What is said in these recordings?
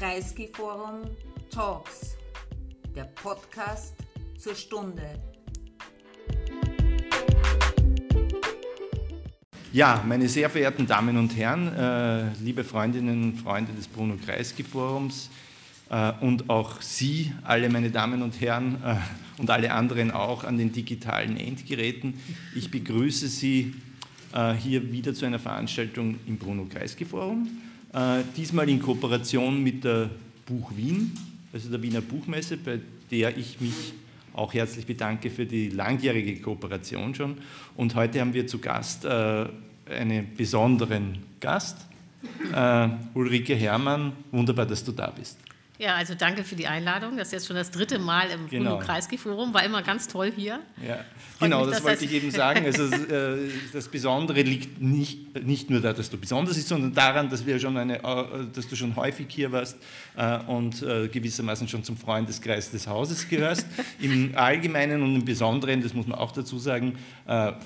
Kreisky Forum Talks, der Podcast zur Stunde. Ja, meine sehr verehrten Damen und Herren, äh, liebe Freundinnen und Freunde des Bruno Kreisky Forums äh, und auch Sie, alle meine Damen und Herren äh, und alle anderen auch an den digitalen Endgeräten, ich begrüße Sie äh, hier wieder zu einer Veranstaltung im Bruno Kreisky Forum, äh, diesmal in Kooperation mit der Buch Wien, also der Wiener Buchmesse, bei der ich mich auch herzlich bedanke für die langjährige Kooperation schon. Und heute haben wir zu Gast äh, einen besonderen Gast, äh, Ulrike Herrmann. Wunderbar, dass du da bist. Ja, also danke für die Einladung. Das ist jetzt schon das dritte Mal im genau. Bruno Kreisky Forum. War immer ganz toll hier. Ja, genau, mich, das wollte ich eben sagen. Also äh, das Besondere liegt nicht, nicht nur da, dass du besonders bist, sondern daran, dass, wir schon eine, äh, dass du schon häufig hier warst äh, und gewissermaßen schon zum Freundeskreis des Hauses gehörst. Im Allgemeinen und im Besonderen, das muss man auch dazu sagen,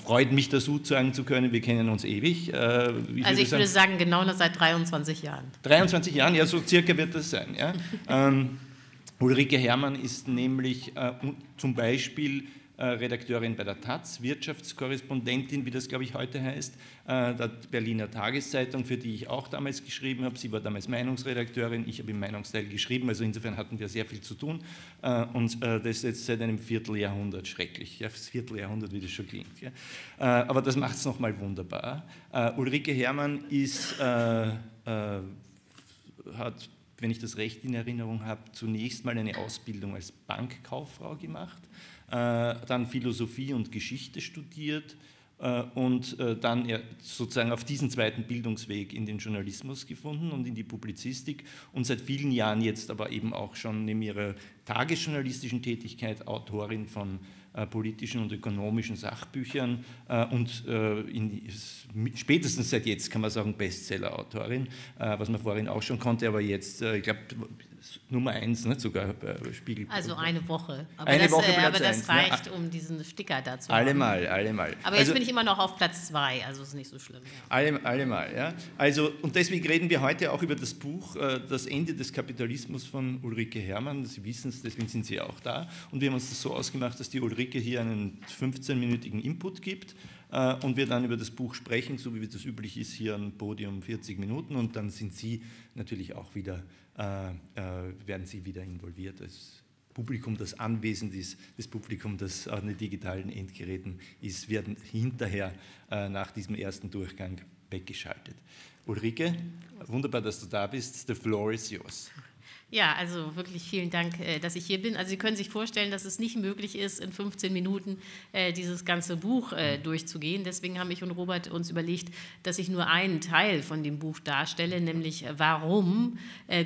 freut mich dazu sagen zu können, wir kennen uns ewig. also ich würde sagen, genau seit 23 Jahren. 23 Jahren, ja, so circa wird das sein. Ja. Ähm, Ulrike Herrmann ist nämlich äh, zum Beispiel äh, Redakteurin bei der Taz, Wirtschaftskorrespondentin, wie das glaube ich heute heißt, äh, der Berliner Tageszeitung, für die ich auch damals geschrieben habe. Sie war damals Meinungsredakteurin, ich habe im Meinungsteil geschrieben, also insofern hatten wir sehr viel zu tun äh, und äh, das ist jetzt seit einem Vierteljahrhundert schrecklich, ja, das Vierteljahrhundert, wie das schon klingt. Ja. Äh, aber das macht es nochmal wunderbar. Ulrike Herrmann ist, hat wenn ich das recht in Erinnerung habe, zunächst mal eine Ausbildung als Bankkauffrau gemacht, äh, dann Philosophie und Geschichte studiert und äh, dann sozusagen auf diesen zweiten Bildungsweg in den Journalismus gefunden und in die Publizistik und seit vielen Jahren jetzt aber eben auch schon neben ihrer tagesjournalistischen Tätigkeit Autorin von äh, politischen und ökonomischen Sachbüchern äh, und äh, in, spätestens seit jetzt kann man sagen Bestseller-Autorin, was man vorhin auch schon konnte, aber jetzt, ich glaube, Nummer eins, ne, sogar äh, Spiegel. Also eine Woche. Aber eine das, Woche äh, aber das eins, ne? reicht, ne? um diesen Sticker dazu. Allemal, allemal. Aber jetzt also, bin ich immer noch auf Platz zwei, also ist nicht so schlimm. Ja. Alle, allemal, ja. Also, und deswegen reden wir heute auch über das Buch äh, Das Ende des Kapitalismus von Ulrike Herrmann. Sie wissen es, deswegen sind Sie auch da. Und wir haben uns das so ausgemacht, dass die Ulrike hier einen 15-minütigen Input gibt äh, und wir dann über das Buch sprechen, so wie das üblich ist, hier am Podium 40 Minuten und dann sind Sie natürlich auch wieder werden sie wieder involviert als Publikum, das anwesend ist, das Publikum, das an den digitalen Endgeräten ist, werden hinterher äh, nach diesem ersten Durchgang weggeschaltet. Ulrike, wunderbar, dass du da bist. The floor is yours. Ja, also wirklich vielen Dank, äh, dass ich hier bin. Also Sie können sich vorstellen, dass es nicht möglich ist, in 15 Minuten äh, dieses ganze Buch äh, durchzugehen. Deswegen haben ich und Robert uns überlegt, dass ich nur einen Teil von dem Buch darstelle, nämlich warum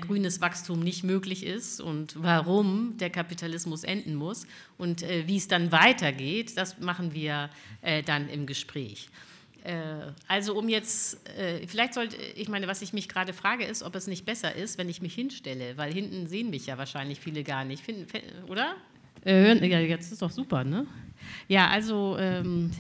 grünes Wachstum nicht möglich ist und warum der Kapitalismus enden muss und wie es dann weitergeht. Das machen wir dann im Gespräch. Äh, also um jetzt, äh, vielleicht sollte, ich meine, was ich mich gerade frage, ist, ob es nicht besser ist, wenn ich mich hinstelle, weil hinten sehen mich ja wahrscheinlich viele gar nicht, Finden, oder? Äh, ja, jetzt ist doch super, ne? Ja, also ähm,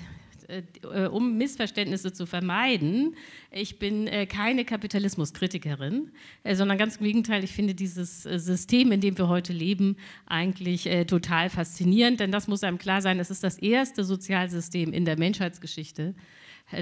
äh, um Missverständnisse zu vermeiden, ich bin äh, keine Kapitalismuskritikerin, äh, sondern ganz im Gegenteil, ich finde dieses System, in dem wir heute leben, eigentlich total faszinierend, denn das muss einem klar sein, es ist das erste Sozialsystem in der Menschheitsgeschichte,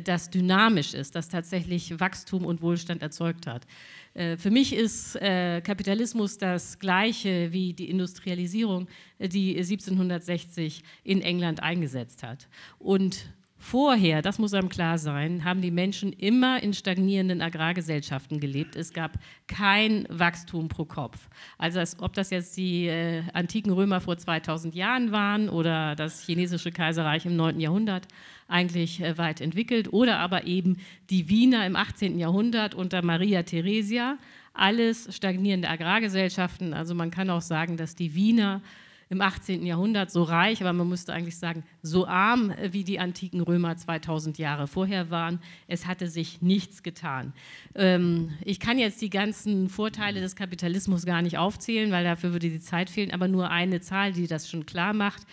das dynamisch ist, das tatsächlich Wachstum und Wohlstand erzeugt hat. Äh, für mich ist äh, Kapitalismus das gleiche wie die Industrialisierung, äh, die 1760 in England eingesetzt hat. Und Vorher, das muss einem klar sein, haben die Menschen immer in stagnierenden Agrargesellschaften gelebt. Es gab kein Wachstum pro Kopf. Also als, ob das jetzt die äh, antiken Römer vor 2000 Jahren waren oder das chinesische Kaiserreich im 9. Jahrhundert, eigentlich äh, weit entwickelt, oder aber eben die Wiener im 18. Jahrhundert unter Maria Theresia, alles stagnierende Agrargesellschaften. Also man kann auch sagen, dass die Wiener im 18. Jahrhundert so reich, aber man müsste eigentlich sagen, so arm äh, wie die antiken Römer 2000 Jahre vorher waren. Es hatte sich nichts getan. Ähm, ich kann jetzt die ganzen Vorteile des Kapitalismus gar nicht aufzählen, weil dafür würde die Zeit fehlen, aber nur eine Zahl, die das schon klar macht.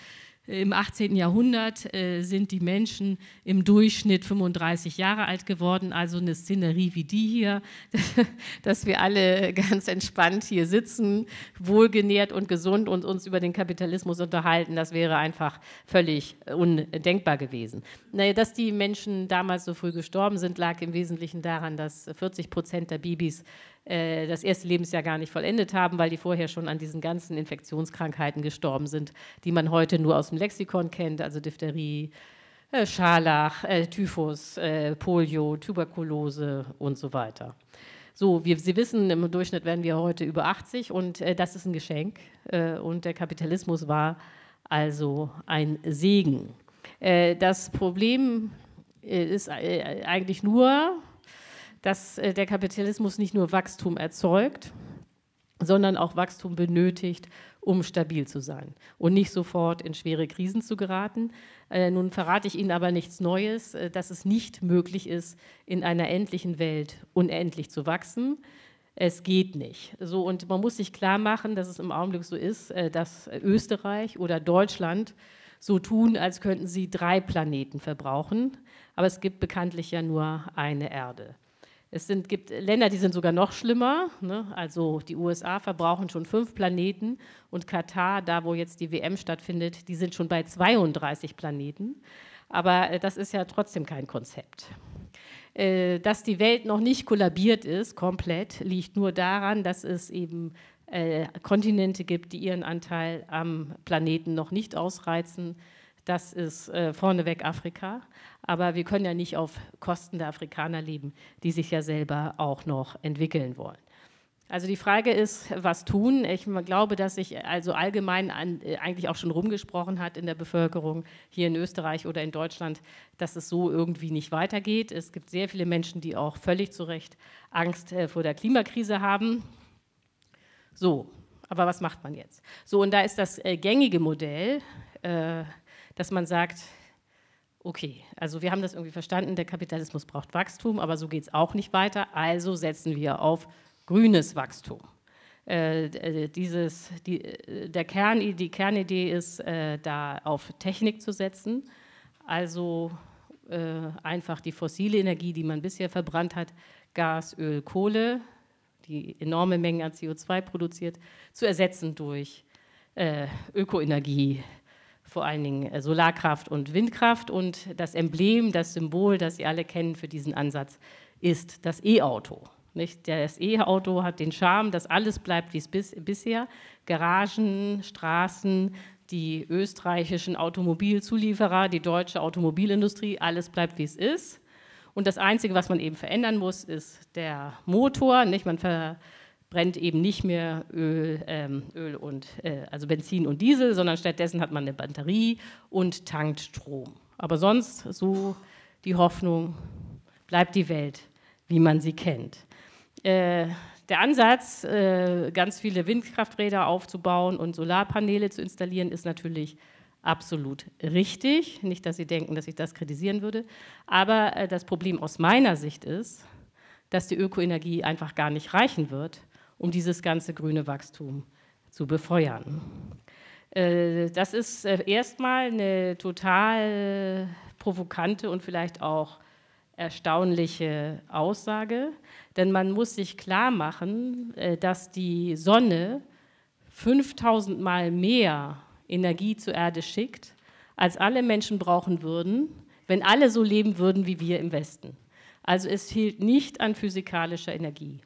Im 18. Jahrhundert äh, sind die Menschen im Durchschnitt 35 Jahre alt geworden, also eine Szenerie wie die hier, dass wir alle ganz entspannt hier sitzen, wohlgenährt und gesund und uns über den Kapitalismus unterhalten, das wäre einfach völlig undenkbar gewesen. Naja, dass die Menschen damals so früh gestorben sind, lag im Wesentlichen daran, dass 40 Prozent der Babys äh, das erste Lebensjahr gar nicht vollendet haben, weil die vorher schon an diesen ganzen Infektionskrankheiten gestorben sind, die man heute nur aus dem Lexikon kennt, also Diphtherie, äh, Scharlach, äh, Typhus, Polio, Tuberkulose und so weiter. So, wir, Sie wissen, im Durchschnitt werden wir heute über 80 und das ist ein Geschenk. Und der Kapitalismus war also ein Segen. Das Problem ist eigentlich nur, dass äh, der Kapitalismus nicht nur Wachstum erzeugt, sondern auch Wachstum benötigt, um stabil zu sein und nicht sofort in schwere Krisen zu geraten. Äh, nun verrate ich Ihnen aber nichts Neues, äh, dass es nicht möglich ist, in einer endlichen Welt unendlich zu wachsen. Es geht nicht. So, und man muss sich klar machen, dass es im Augenblick so ist, dass Österreich oder Deutschland so tun, als könnten sie drei Planeten verbrauchen. Aber es gibt bekanntlich ja nur eine Erde. Es sind, gibt Länder, die sind sogar noch schlimmer. Ne? Also die USA verbrauchen schon fünf Planeten und Katar, da wo jetzt die WM stattfindet, die sind schon bei 32 Planeten. Aber äh, das ist ja trotzdem kein Konzept. Äh, dass die Welt noch nicht kollabiert ist, komplett, liegt nur daran, dass es eben äh, Kontinente gibt, die ihren Anteil am Planeten noch nicht ausreizen. Das ist äh, vorneweg Afrika. Aber wir können ja nicht auf Kosten der Afrikaner leben, die sich ja selber auch noch entwickeln wollen. Also die Frage ist, was tun? Ich glaube, dass sich also allgemein an, äh, eigentlich auch schon rumgesprochen hat in der Bevölkerung hier in Österreich oder in Deutschland, dass es so irgendwie nicht weitergeht. Es gibt sehr viele Menschen, die auch völlig zu Recht Angst äh, vor der Klimakrise haben. So, aber was macht man jetzt? So, und da ist das äh, gängige Modell, äh, dass man sagt, okay, also wir haben das irgendwie verstanden, der Kapitalismus braucht Wachstum, aber so geht es auch nicht weiter, also setzen wir auf grünes Wachstum. Äh, äh dieses, die, äh, der Kern, die Kernidee ist, äh, da auf Technik zu setzen, also äh, einfach die fossile Energie, die man bisher verbrannt hat, Gas, Öl, Kohle, die enorme Mengen an CO2 produziert, zu ersetzen durch äh, Ökoenergie, vor allen Dingen äh, Solarkraft und Windkraft. Und das Emblem, das Symbol, das Sie alle kennen für diesen Ansatz, ist das E-Auto. Das E-Auto hat den Charme, dass alles bleibt wie es bis, bisher. Garagen, Straßen, die österreichischen Automobilzulieferer, die deutsche Automobilindustrie, alles bleibt wie es ist. Und das Einzige, was man eben verändern muss, ist der Motor. Nicht? Man ver brennt eben nicht mehr Öl, ähm, Öl und äh, also Benzin und Diesel, sondern stattdessen hat man eine Batterie und tankt Strom. Aber sonst so die Hoffnung, bleibt die Welt, wie man sie kennt. Äh, der Ansatz, äh, ganz viele Windkrafträder aufzubauen und Solarpaneele zu installieren, ist natürlich absolut richtig. Nicht, dass Sie denken, dass ich das kritisieren würde. Aber äh, das Problem aus meiner Sicht ist, dass die Ökoenergie einfach gar nicht reichen wird um dieses ganze grüne Wachstum zu befeuern. Äh, das ist äh, erstmal eine total provokante und vielleicht auch erstaunliche Aussage, denn man muss sich klar machen, äh, dass die Sonne 5000 Mal mehr Energie zur Erde schickt, als alle Menschen brauchen würden, wenn alle so leben würden wie wir im Westen. Also es fehlt nicht an physikalischer Energie.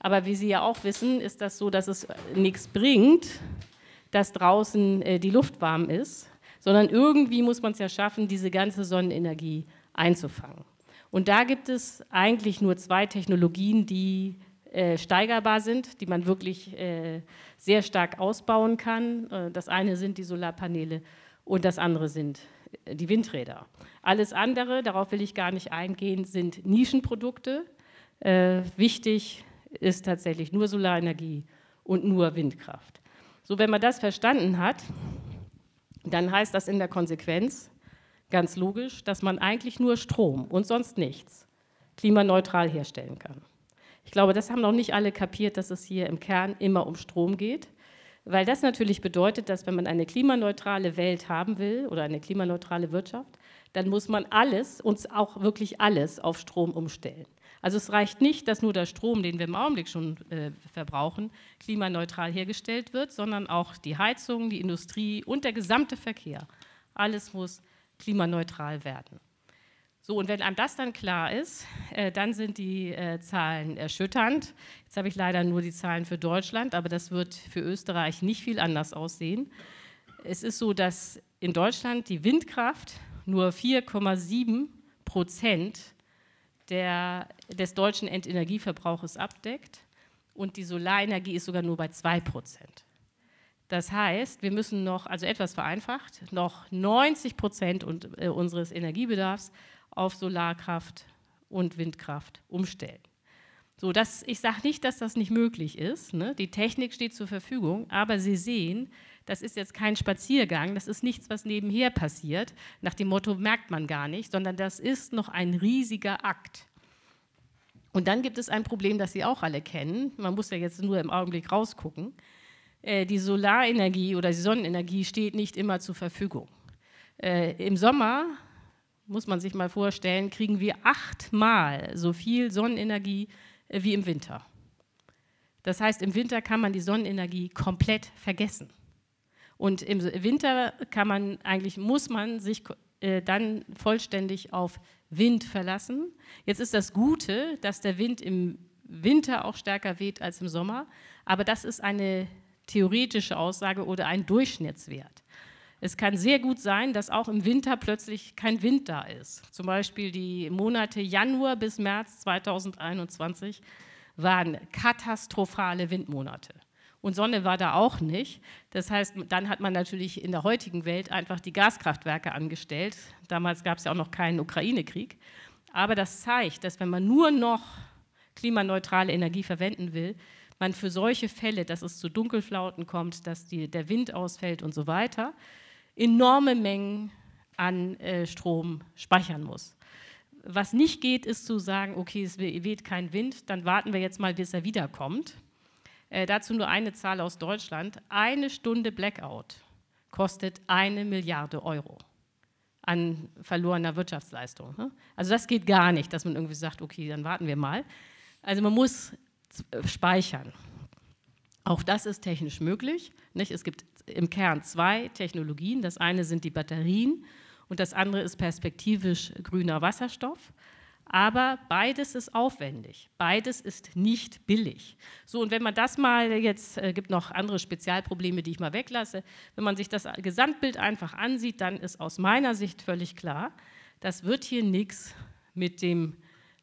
Aber wie Sie ja auch wissen, ist das so, dass es nichts bringt, dass draußen äh, die Luft warm ist, sondern irgendwie muss man es ja schaffen, diese ganze Sonnenenergie einzufangen. Und da gibt es eigentlich nur zwei Technologien, die äh, steigerbar sind, die man wirklich äh, sehr stark ausbauen kann. Äh, das eine sind die Solarpaneele und das andere sind äh, die Windräder. Alles andere, darauf will ich gar nicht eingehen, sind Nischenprodukte. Äh, wichtig ist tatsächlich nur Solarenergie und nur Windkraft. So, wenn man das verstanden hat, dann heißt das in der Konsequenz ganz logisch, dass man eigentlich nur Strom und sonst nichts klimaneutral herstellen kann. Ich glaube, das haben noch nicht alle kapiert, dass es hier im Kern immer um Strom geht, Weil das natürlich bedeutet, dass wenn man eine klimaneutrale Welt haben will oder eine klimaneutrale Wirtschaft, dann muss man alles, uns auch wirklich alles auf Strom umstellen. Also es reicht nicht, dass nur der Strom, den wir im Augenblick schon äh, verbrauchen, klimaneutral hergestellt wird, sondern auch die Heizung, die Industrie und der gesamte Verkehr. Alles muss klimaneutral werden. So, und wenn einem das dann klar ist, äh, dann sind die äh, Zahlen erschütternd. Jetzt habe ich leider nur die Zahlen für Deutschland, aber das wird für Österreich nicht viel anders aussehen. Es ist so, dass in Deutschland die Windkraft nur 4,7 Prozent der, des deutschen Endenergieverbrauches abdeckt und die Solarenergie ist sogar nur bei 2 Prozent. Das heißt, wir müssen noch, also etwas vereinfacht, noch 90 Prozent äh, unseres Energiebedarfs auf Solarkraft und Windkraft umstellen. So, das, ich sage nicht, dass das nicht möglich ist. Ne? Die Technik steht zur Verfügung, aber Sie sehen, das ist jetzt kein Spaziergang, das ist nichts, was nebenher passiert, nach dem Motto merkt man gar nicht, sondern das ist noch ein riesiger Akt. Und dann gibt es ein Problem, das Sie auch alle kennen. Man muss ja jetzt nur im Augenblick rausgucken. Äh, die Solarenergie oder die Sonnenenergie steht nicht immer zur Verfügung. Äh, Im Sommer, muss man sich mal vorstellen, kriegen wir achtmal so viel Sonnenenergie äh, wie im Winter. Das heißt, im Winter kann man die Sonnenenergie komplett vergessen. Und im Winter kann man eigentlich, muss man sich äh, dann vollständig auf Wind verlassen. Jetzt ist das Gute, dass der Wind im Winter auch stärker weht als im Sommer, aber das ist eine theoretische Aussage oder ein Durchschnittswert. Es kann sehr gut sein, dass auch im Winter plötzlich kein Wind da ist. Zum Beispiel die Monate Januar bis März 2021 waren katastrophale Windmonate. Und Sonne war da auch nicht. Das heißt, dann hat man natürlich in der heutigen Welt einfach die Gaskraftwerke angestellt. Damals gab es ja auch noch keinen Ukraine-Krieg. Aber das zeigt, dass wenn man nur noch klimaneutrale Energie verwenden will, man für solche Fälle, dass es zu Dunkelflauten kommt, dass die, der Wind ausfällt und so weiter, enorme Mengen an äh, Strom speichern muss. Was nicht geht, ist zu sagen, okay, es weht kein Wind, dann warten wir jetzt mal, bis er wiederkommt. Äh, dazu nur eine Zahl aus Deutschland. Eine Stunde Blackout kostet eine Milliarde Euro an verlorener Wirtschaftsleistung. Ne? Also das geht gar nicht, dass man irgendwie sagt, okay, dann warten wir mal. Also man muss speichern. Auch das ist technisch möglich. Nicht? Es gibt im Kern zwei Technologien. Das eine sind die Batterien und das andere ist perspektivisch grüner Wasserstoff. Aber beides ist aufwendig, beides ist nicht billig. So, und wenn man das mal, jetzt äh, gibt noch andere Spezialprobleme, die ich mal weglasse, wenn man sich das Gesamtbild einfach ansieht, dann ist aus meiner Sicht völlig klar, das wird hier nichts mit dem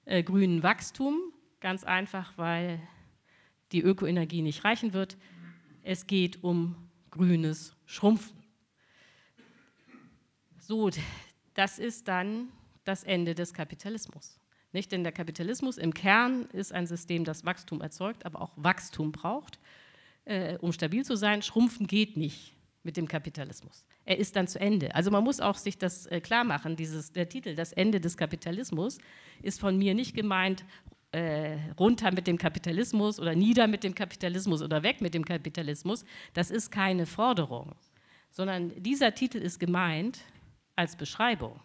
äh, grünen Wachstum, ganz einfach, weil die Ökoenergie nicht reichen wird. Es geht um grünes Schrumpfen. So, das ist dann das Ende des Kapitalismus. Nicht? Denn der Kapitalismus im Kern ist ein System, das Wachstum erzeugt, aber auch Wachstum braucht, äh, um stabil zu sein. Schrumpfen geht nicht mit dem Kapitalismus. Er ist dann zu Ende. Also man muss auch sich das äh, klar machen, dieses, der Titel, das Ende des Kapitalismus, ist von mir nicht gemeint, äh, runter mit dem Kapitalismus oder nieder mit dem Kapitalismus oder weg mit dem Kapitalismus. Das ist keine Forderung, sondern dieser Titel ist gemeint als Beschreibung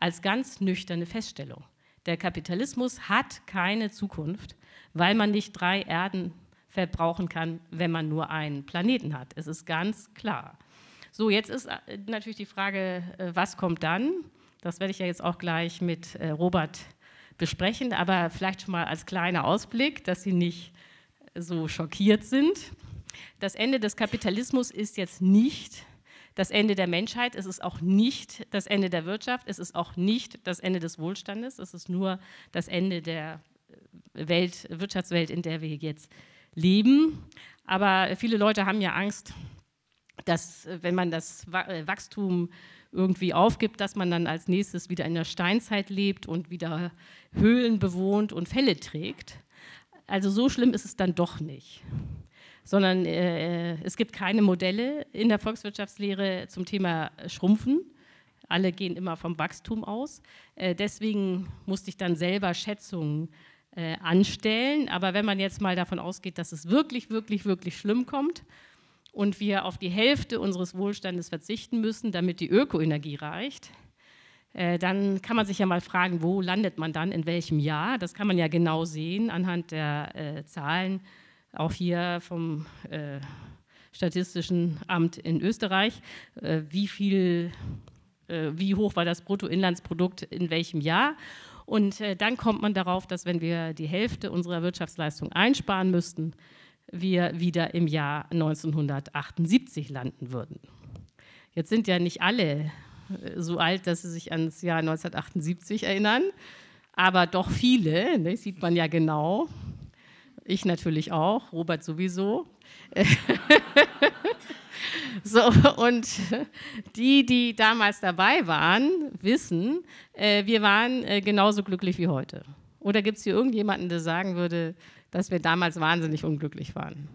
als ganz nüchterne Feststellung. Der Kapitalismus hat keine Zukunft, weil man nicht drei Erden verbrauchen kann, wenn man nur einen Planeten hat. Es ist ganz klar. So, jetzt ist äh, natürlich die Frage, äh, was kommt dann? Das werde ich ja jetzt auch gleich mit äh, Robert besprechen, aber vielleicht schon mal als kleiner Ausblick, dass Sie nicht so schockiert sind. Das Ende des Kapitalismus ist jetzt nicht das Ende der Menschheit, es ist auch nicht das Ende der Wirtschaft, es ist auch nicht das Ende des Wohlstandes, es ist nur das Ende der Welt, Wirtschaftswelt, in der wir jetzt leben. Aber viele Leute haben ja Angst, dass wenn man das äh, Wachstum irgendwie aufgibt, dass man dann als nächstes wieder in der Steinzeit lebt und wieder Höhlen bewohnt und Fälle trägt. Also so schlimm ist es dann doch nicht sondern äh, es gibt keine Modelle in der Volkswirtschaftslehre zum Thema Schrumpfen. Alle gehen immer vom Wachstum aus. Äh, deswegen musste ich dann selber Schätzungen äh, anstellen. Aber wenn man jetzt mal davon ausgeht, dass es wirklich, wirklich, wirklich schlimm kommt, und wir auf die Hälfte unseres Wohlstandes verzichten müssen, damit die Ökoenergie reicht, äh, dann kann man sich ja mal fragen, wo landet man dann, in welchem Jahr. Das kann man ja genau sehen anhand der äh, Zahlen, auch hier vom äh, Statistischen Amt in Österreich, äh, wie viel, äh, wie hoch war das Bruttoinlandsprodukt in welchem Jahr. Und äh, dann kommt man darauf, dass wenn wir die Hälfte unserer Wirtschaftsleistung einsparen müssten, wir wieder im Jahr 1978 landen würden. Jetzt sind ja nicht alle so alt, dass sie sich ans Jahr 1978 erinnern, aber doch viele, ne, sieht man ja genau. Ich natürlich auch, Robert sowieso. so, und die, die damals dabei waren, wissen, äh, wir waren äh, genauso glücklich wie heute. Oder gibt es hier irgendjemanden, der sagen würde, dass wir damals wahnsinnig unglücklich waren?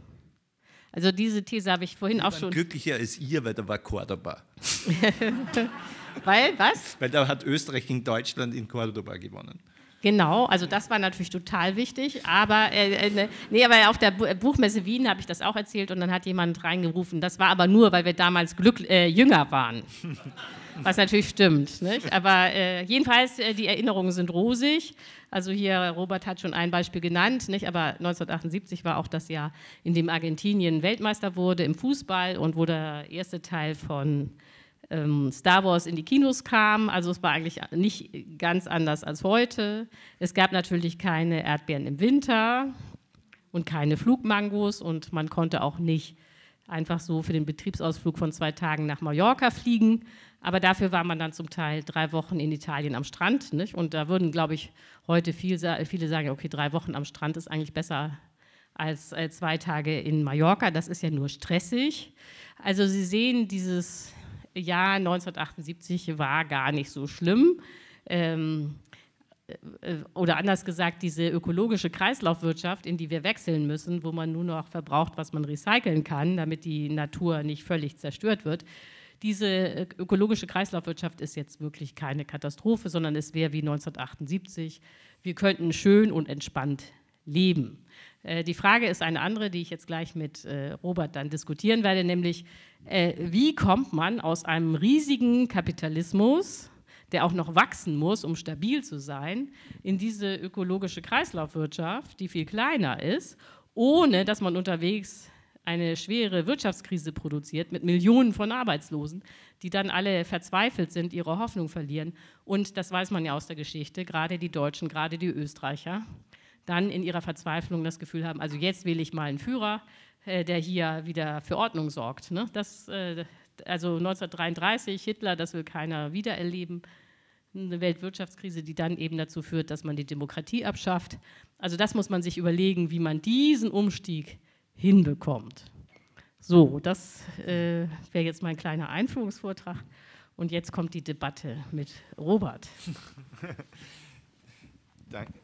Also diese These habe ich vorhin wir auch schon. Glücklicher als ihr, weil da war Cordoba. weil was? Weil da hat Österreich gegen Deutschland in Cordoba gewonnen. Genau, also das war natürlich total wichtig. Aber, äh, äh ne, nee, aber auf der Buchmesse Wien habe ich das auch erzählt und dann hat jemand reingerufen. Das war aber nur, weil wir damals Glück, äh, jünger waren. Was natürlich stimmt. Nicht? Aber äh, jedenfalls, äh, die Erinnerungen sind rosig. Also hier, Robert hat schon ein Beispiel genannt, nicht? aber 1978 war auch das Jahr, in dem Argentinien Weltmeister wurde im Fußball und wo der erste Teil von Star Wars in die Kinos kam. Also es war eigentlich nicht ganz anders als heute. Es gab natürlich keine Erdbeeren im Winter und keine Flugmangos und man konnte auch nicht einfach so für den Betriebsausflug von zwei Tagen nach Mallorca fliegen. Aber dafür war man dann zum Teil drei Wochen in Italien am Strand. Nicht? Und da würden, glaube ich, heute viel, viele sagen, okay, drei Wochen am Strand ist eigentlich besser als äh, zwei Tage in Mallorca. Das ist ja nur stressig. Also Sie sehen, dieses Jahr 1978 war gar nicht so schlimm. Ähm, äh, oder anders gesagt, diese ökologische Kreislaufwirtschaft, in die wir wechseln müssen, wo man nur noch verbraucht, was man recyceln kann, damit die Natur nicht völlig zerstört wird. Diese äh, ökologische Kreislaufwirtschaft ist jetzt wirklich keine Katastrophe, sondern es wäre wie 1978. Wir könnten schön und entspannt leben. Äh, die Frage ist eine andere, die ich jetzt gleich mit Robert dann diskutieren werde, nämlich wie kommt man aus einem riesigen Kapitalismus, der auch noch wachsen muss, um stabil zu sein, in diese ökologische Kreislaufwirtschaft, die viel kleiner ist, ohne dass man unterwegs eine schwere Wirtschaftskrise produziert mit Millionen von Arbeitslosen, die dann alle verzweifelt sind, ihre Hoffnung verlieren. Und das weiß man ja aus der Geschichte, gerade die Deutschen, gerade die Österreicher, dann in ihrer Verzweiflung das Gefühl haben, also jetzt wähle ich mal einen Führer, äh, der hier wieder für Ordnung sorgt. Ne? Das, äh, also 1933, Hitler, das will keiner wiedererleben. Eine Weltwirtschaftskrise, die dann eben dazu führt, dass man die Demokratie abschafft. Also das muss man sich überlegen, wie man diesen Umstieg hinbekommt. So, das äh, wäre jetzt mein kleiner Einführungsvortrag. Und jetzt kommt die Debatte mit Robert.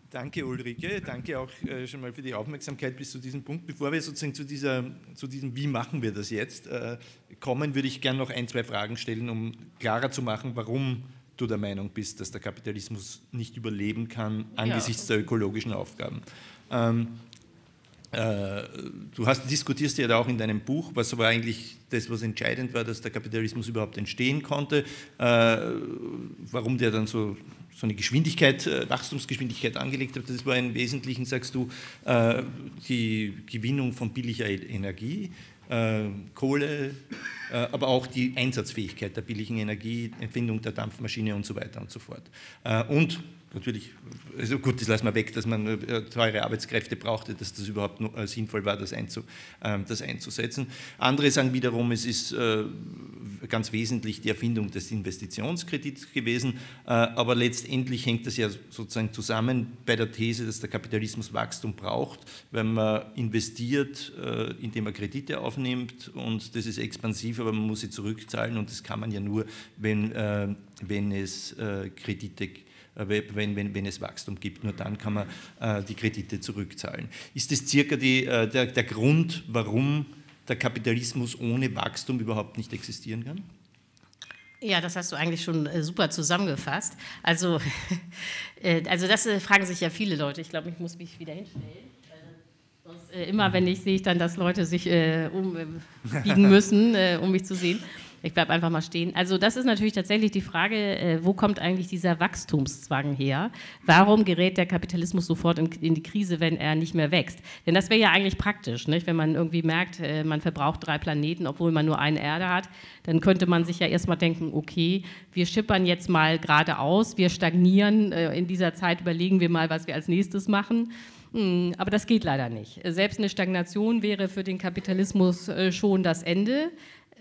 Danke, Ulrike. Danke auch äh, schon mal für die Aufmerksamkeit bis zu diesem Punkt. Bevor wir sozusagen zu, dieser, zu diesem Wie machen wir das jetzt äh, kommen, würde ich gerne noch ein, zwei Fragen stellen, um klarer zu machen, warum du der Meinung bist, dass der Kapitalismus nicht überleben kann angesichts ja. der ökologischen Aufgaben. Ähm, äh, du hast, diskutierst ja auch in deinem Buch, was aber eigentlich das, was entscheidend war, dass der Kapitalismus überhaupt entstehen konnte, äh, warum der dann so, so eine Geschwindigkeit, äh, Wachstumsgeschwindigkeit angelegt hat. Das war im Wesentlichen, sagst du, die Gewinnung von billiger Energie, Kohle, aber auch die Einsatzfähigkeit der billigen Energie, Empfindung der Dampfmaschine und so weiter und so fort. Und natürlich, also gut, das lassen wir weg, dass man äh, teure Arbeitskräfte brauchte, dass das überhaupt äh, sinnvoll war, das, einzu, äh, das, einzusetzen. Andere sagen wiederum, es ist äh, ganz wesentlich die Erfindung des Investitionskredits gewesen, aber letztendlich hängt das ja sozusagen zusammen bei der These, dass der Kapitalismus Wachstum braucht, wenn man investiert, indem man Kredite aufnimmt und das ist expansiv, aber man muss sie zurückzahlen und das kann man ja nur, wenn, wenn es Kredite gibt wenn, wenn, wenn es Wachstum gibt. Nur dann kann man äh, die Kredite zurückzahlen. Ist das circa die, äh, der, der Grund, warum der Kapitalismus ohne Wachstum überhaupt nicht existieren kann? Ja, das hast du eigentlich schon super zusammengefasst. Also, also das fragen sich ja viele Leute. Ich glaube, ich muss mich wieder hinstellen. Äh, immer wenn ich sehe, dann, dass Leute sich äh, umbiegen müssen, äh, um mich zu sehen. Ich bleibe einfach mal stehen. Also das ist natürlich tatsächlich die Frage, äh, wo kommt eigentlich dieser Wachstumszwang her? Warum gerät der Kapitalismus sofort in, in die Krise, wenn er nicht mehr wächst? Denn das wäre ja eigentlich praktisch, nicht? wenn man irgendwie merkt, äh, man verbraucht drei Planeten, obwohl man nur eine Erde hat, dann könnte man sich ja erstmal denken, okay, wir schippern jetzt mal geradeaus, wir stagnieren, äh, in dieser Zeit überlegen wir mal, was wir als nächstes machen. Hm, aber das geht leider nicht. Selbst eine Stagnation wäre für den Kapitalismus äh, schon das Ende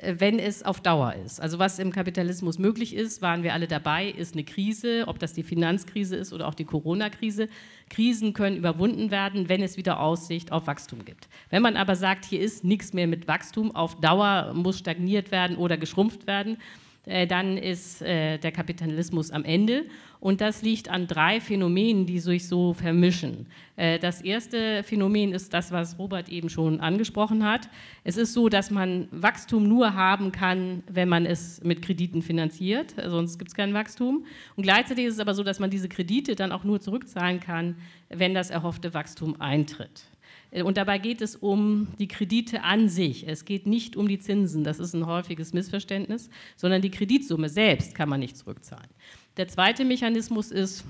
wenn es auf Dauer ist. Also was im Kapitalismus möglich ist, waren wir alle dabei, ist eine Krise, ob das die Finanzkrise ist oder auch die Corona-Krise. Krisen können überwunden werden, wenn es wieder Aussicht auf Wachstum gibt. Wenn man aber sagt, hier ist nichts mehr mit Wachstum, auf Dauer muss stagniert werden oder geschrumpft werden, äh, dann ist äh, der Kapitalismus am Ende. Und das liegt an drei Phänomenen, die sich so vermischen. Äh, das erste Phänomen ist das, was Robert eben schon angesprochen hat. Es ist so, dass man Wachstum nur haben kann, wenn man es mit Krediten finanziert, sonst gibt es kein Wachstum. Und gleichzeitig ist es aber so, dass man diese Kredite dann auch nur zurückzahlen kann, wenn das erhoffte Wachstum eintritt. Äh, und dabei geht es um die Kredite an sich. Es geht nicht um die Zinsen, das ist ein häufiges Missverständnis, sondern die Kreditsumme selbst kann man nicht zurückzahlen. Der zweite Mechanismus ist,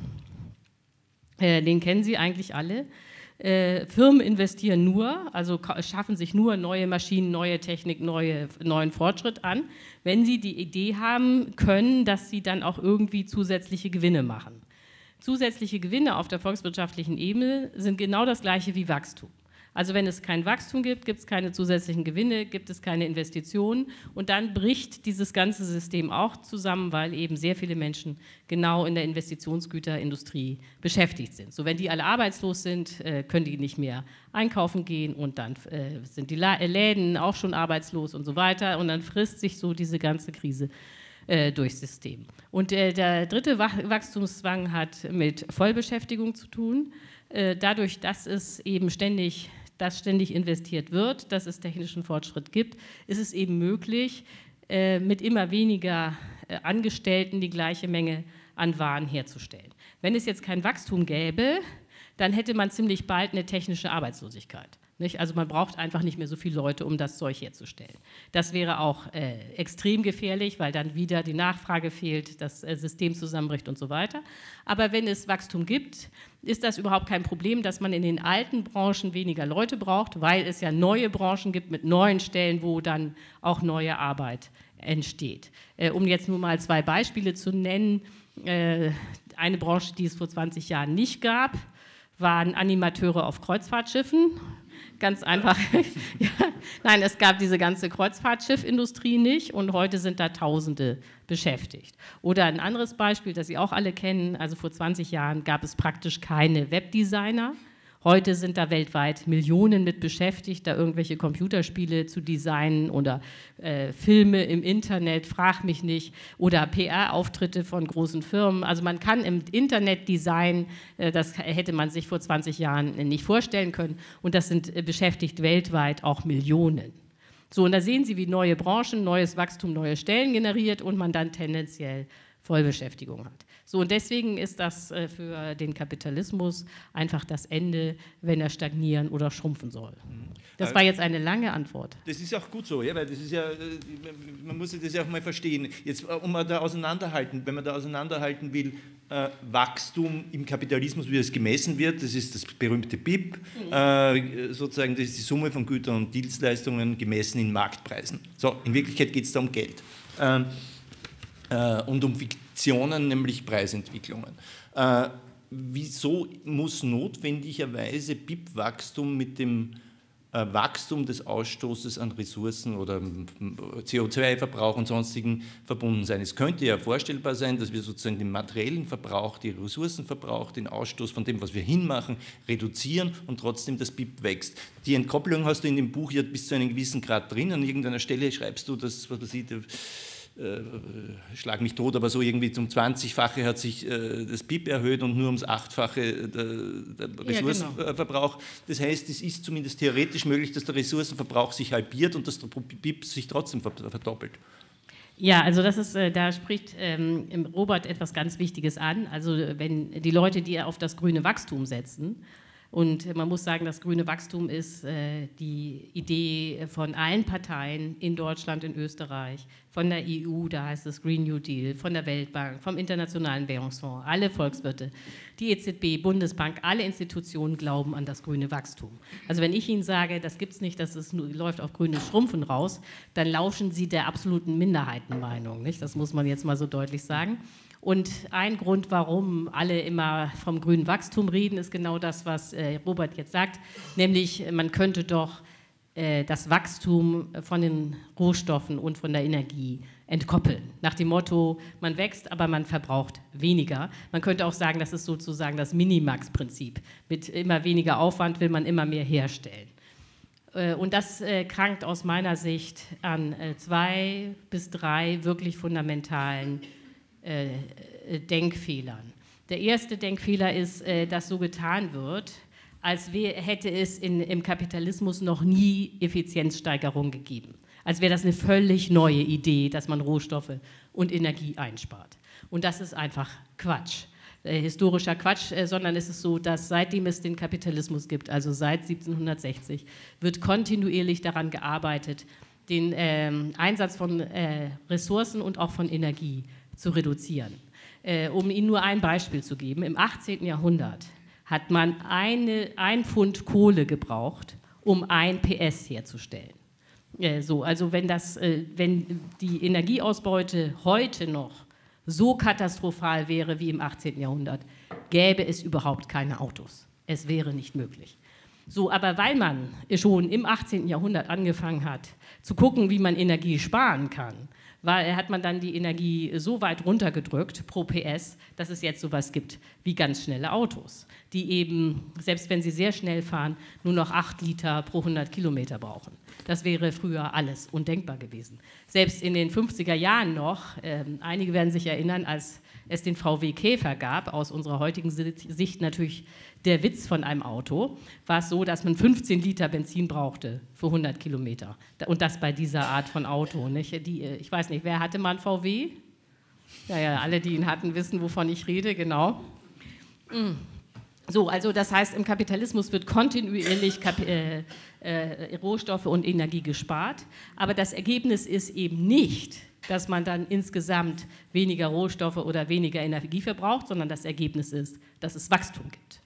äh, den kennen Sie eigentlich alle, äh, Firmen investieren nur, also schaffen sich nur neue Maschinen, neue Technik, neue, neuen Fortschritt an, wenn sie die Idee haben können, dass sie dann auch irgendwie zusätzliche Gewinne machen. Zusätzliche Gewinne auf der volkswirtschaftlichen Ebene sind genau das gleiche wie Wachstum. Also wenn es kein Wachstum gibt, gibt es keine zusätzlichen Gewinne, gibt es keine Investitionen und dann bricht dieses ganze System auch zusammen, weil eben sehr viele Menschen genau in der Investitionsgüterindustrie beschäftigt sind. So wenn die alle arbeitslos sind, äh, können die nicht mehr einkaufen gehen und dann äh, sind die Läden auch schon arbeitslos und so weiter und dann frisst sich so diese ganze Krise äh, durchs System. Und der dritte Wachstumszwang hat mit Vollbeschäftigung zu tun dadurch, dass es eben ständig dass ständig investiert wird, dass es technischen Fortschritt gibt, ist es eben möglich, äh, mit immer weniger äh, Angestellten die gleiche Menge an Waren herzustellen. Wenn es jetzt kein Wachstum gäbe, dann hätte man ziemlich bald eine technische Arbeitslosigkeit. Nicht? Also man braucht einfach nicht mehr so viele Leute, um das Zeug herzustellen. Das wäre auch äh, extrem gefährlich, weil dann wieder die Nachfrage fehlt, das äh, System zusammenbricht und so weiter. Aber wenn es Wachstum gibt, ist das überhaupt kein Problem, dass man in den alten Branchen weniger Leute braucht, weil es ja neue Branchen gibt mit neuen Stellen, wo dann auch neue Arbeit entsteht. Äh, um jetzt nur mal zwei Beispiele zu nennen, äh, eine Branche, die es vor 20 Jahren nicht gab, waren Animateure auf Kreuzfahrtschiffen Ganz einfach. ja. Nein, es gab diese ganze Kreuzfahrtschiffindustrie nicht und heute sind da Tausende beschäftigt. Oder ein anderes Beispiel, das Sie auch alle kennen, also vor 20 Jahren gab es praktisch keine Webdesigner. Heute sind da weltweit Millionen mit beschäftigt, da irgendwelche Computerspiele zu designen oder äh, Filme im Internet, frag mich nicht, oder PR-Auftritte von großen Firmen. Also man kann im Internet designen, äh, das hätte man sich vor 20 Jahren nicht vorstellen können. Und das sind äh, beschäftigt weltweit auch Millionen. So, und da sehen Sie, wie neue Branchen, neues Wachstum, neue Stellen generiert und man dann tendenziell Vollbeschäftigung hat. So, und deswegen ist das äh, für den Kapitalismus einfach das Ende, wenn er stagnieren oder schrumpfen soll. Das war jetzt eine lange Antwort. Das ist auch gut so, ja, weil das ist ja, äh, man muss das ja auch mal verstehen. Jetzt, äh, um da auseinanderhalten, wenn man da auseinanderhalten will, äh, Wachstum im Kapitalismus, wie es gemessen wird, das ist das berühmte BIP, mhm. äh, sozusagen, das ist die Summe von Gütern und Dienstleistungen gemessen in Marktpreisen. So, in Wirklichkeit geht es da um Geld. Ähm, äh, und um Fiktionen, nämlich Preisentwicklungen. Äh, wieso muss notwendigerweise BIP-Wachstum mit dem äh, Wachstum des Ausstoßes an Ressourcen oder CO2-Verbrauch und sonstigen verbunden sein. Es könnte ja vorstellbar sein, dass wir sozusagen den materiellen Verbrauch, den Ressourcenverbrauch, den Ausstoß von dem, was wir hinmachen, reduzieren und trotzdem das BIP wächst. Die Entkopplung hast du in dem Buch ja bis zu einem gewissen Grad drin. An irgendeiner Stelle schreibst du, dass was ich, äh, schlag mich tot, aber so irgendwie zum 20-fache hat sich äh, das BIP erhöht und nur ums 8-fache der, der Ressourcenverbrauch. Ja, genau. Das heißt, es ist zumindest theoretisch möglich, dass der Ressourcenverbrauch sich halbiert und dass der BIP sich trotzdem verdoppelt. Ja, also das ist, äh, da spricht ähm, Robert etwas ganz Wichtiges an. Also wenn die Leute, die auf das grüne Wachstum setzen, Und man muss sagen, das grüne Wachstum ist äh, die Idee von allen Parteien in Deutschland, in Österreich, von der EU, da heißt es Green New Deal, von der Weltbank, vom Internationalen Währungsfonds, alle Volkswirte, die EZB, Bundesbank, alle Institutionen glauben an das grüne Wachstum. Also wenn ich Ihnen sage, das gibt es nicht, das ist, läuft auf grünes Schrumpfen raus, dann lauschen Sie der absoluten Minderheitenmeinung. Nicht? Das muss man jetzt mal so deutlich sagen. Und ein Grund, warum alle immer vom grünen Wachstum reden, ist genau das, was äh, Robert jetzt sagt, nämlich man könnte doch äh, das Wachstum von den Rohstoffen und von der Energie entkoppeln. Nach dem Motto, man wächst, aber man verbraucht weniger. Man könnte auch sagen, das ist sozusagen das Minimax-Prinzip. Mit immer weniger Aufwand will man immer mehr herstellen. Äh, und das äh, krankt aus meiner Sicht an zwei bis drei wirklich fundamentalen äh, äh, Denkfehlern. Der erste Denkfehler ist, äh, dass so getan wird, als hätte es in, im Kapitalismus noch nie Effizienzsteigerung gegeben. Als wäre das eine völlig neue Idee, dass man Rohstoffe und Energie einspart. Und das ist einfach Quatsch. Äh, historischer Quatsch, äh, sondern es ist so, dass seitdem es den Kapitalismus gibt, also seit 1760, wird kontinuierlich daran gearbeitet, den ähm, Einsatz von äh, Ressourcen und auch von Energie zu reduzieren. Äh, um Ihnen nur ein Beispiel zu geben, im 18. Jahrhundert hat man eine, ein Pfund Kohle gebraucht, um ein PS herzustellen. Äh, so, also wenn, das, äh, wenn die Energieausbeute heute noch so katastrophal wäre wie im 18. Jahrhundert, gäbe es überhaupt keine Autos. Es wäre nicht möglich. So, aber weil man schon im 18. Jahrhundert angefangen hat, zu gucken, wie man Energie sparen kann, weil hat man dann die Energie so weit runtergedrückt pro PS, dass es jetzt sowas gibt wie ganz schnelle Autos, die eben, selbst wenn sie sehr schnell fahren, nur noch 8 Liter pro 100 Kilometer brauchen. Das wäre früher alles undenkbar gewesen. Selbst in den 50er Jahren noch, äh, einige werden sich erinnern, als es den VW Käfer gab, aus unserer heutigen Sicht natürlich der Witz von einem Auto, war es so, dass man 15 Liter Benzin brauchte für 100 Kilometer. Und das bei dieser Art von Auto. Nicht? Die, äh, ich weiß nicht, wer hatte mal einen VW? Naja, alle, die ihn hatten, wissen, wovon ich rede, genau. Mm. So, also das heißt, im Kapitalismus wird kontinuierlich Kap äh, äh, Rohstoffe und Energie gespart, aber das Ergebnis ist eben nicht, dass man dann insgesamt weniger Rohstoffe oder weniger Energie verbraucht, sondern das Ergebnis ist, dass es Wachstum gibt.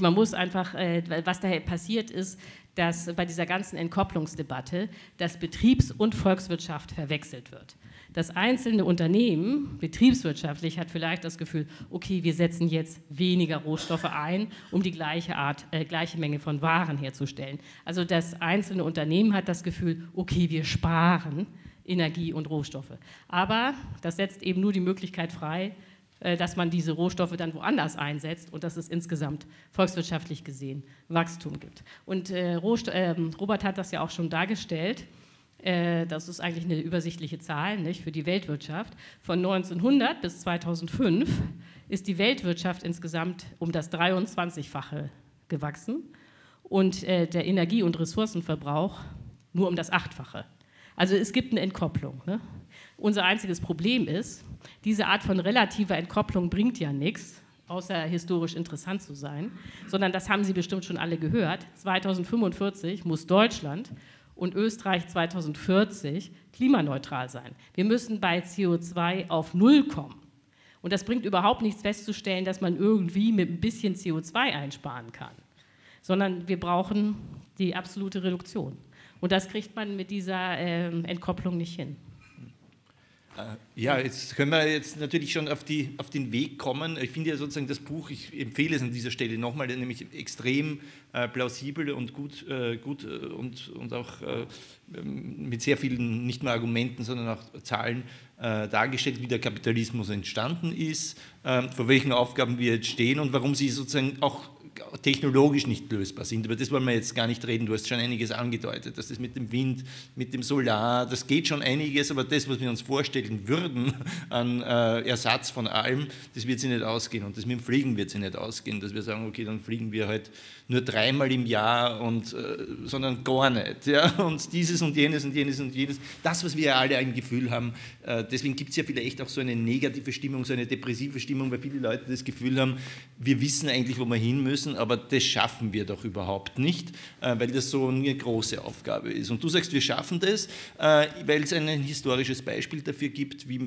Man muss einfach, äh, was da passiert ist, dass bei dieser ganzen Entkopplungsdebatte das Betriebs- und Volkswirtschaft verwechselt wird. Das einzelne Unternehmen, betriebswirtschaftlich, hat vielleicht das Gefühl, okay, wir setzen jetzt weniger Rohstoffe ein, um die gleiche Art, äh, gleiche Menge von Waren herzustellen. Also das einzelne Unternehmen hat das Gefühl, okay, wir sparen Energie und Rohstoffe. Aber das setzt eben nur die Möglichkeit frei, äh, dass man diese Rohstoffe dann woanders einsetzt und dass es insgesamt volkswirtschaftlich gesehen Wachstum gibt. Und äh, äh, Robert hat das ja auch schon dargestellt. Äh, das ist eigentlich eine übersichtliche Zahl nicht, für die Weltwirtschaft. Von 1900 bis 2005 ist die Weltwirtschaft insgesamt um das 23-fache gewachsen und der Energie- und Ressourcenverbrauch nur um das Achtfache. Also es gibt eine Entkopplung. Ne? Unser einziges Problem ist, diese Art von relativer Entkopplung bringt ja nichts, außer historisch interessant zu sein, sondern das haben Sie bestimmt schon alle gehört. 2045 muss Deutschland und Österreich 2040 klimaneutral sein. Wir müssen bei CO2 auf Null kommen. Und das bringt überhaupt nichts festzustellen, dass man irgendwie mit ein bisschen CO2 einsparen kann, sondern wir brauchen die absolute Reduktion. Und das kriegt man mit dieser äh, Entkopplung nicht hin. Äh, ja, jetzt können wir jetzt natürlich schon auf, die, auf den Weg kommen. Ich finde ja sozusagen das Buch, ich empfehle es an dieser Stelle nochmal, nämlich extrem äh, plausibel und gut, äh, gut äh, und, und auch äh, ähm, mit sehr vielen, nicht nur Argumenten, sondern auch Zahlen äh, dargestellt, wie der Kapitalismus entstanden ist, ähm, vor welchen Aufgaben wir jetzt stehen und warum sie sozusagen auch technologisch nicht lösbar sind. Über das wollen wir jetzt gar nicht reden. Du hast schon einiges angedeutet, dass das mit dem Wind, mit dem Solar, das geht schon einiges, aber das, was wir uns vorstellen würden an äh, Ersatz von allem, das wird sich nicht ausgehen. Und das mit dem Fliegen wird sich nicht ausgehen, dass wir sagen, okay, dann fliegen wir halt nur dreimal im Jahr, und, äh, sondern gar nicht. Ja? Und dieses und jenes und jenes und jenes. Das, was wir alle ein Gefühl haben, deswegen gibt es ja vielleicht auch so eine negative Stimmung, so eine depressive Stimmung, weil viele Leute das Gefühl haben, wir wissen eigentlich, wo wir hin müssen aber das schaffen wir doch überhaupt nicht, äh, weil das so eine große Aufgabe ist. Und du sagst, wir schaffen das, äh, weil es ein historisches Beispiel dafür gibt, wie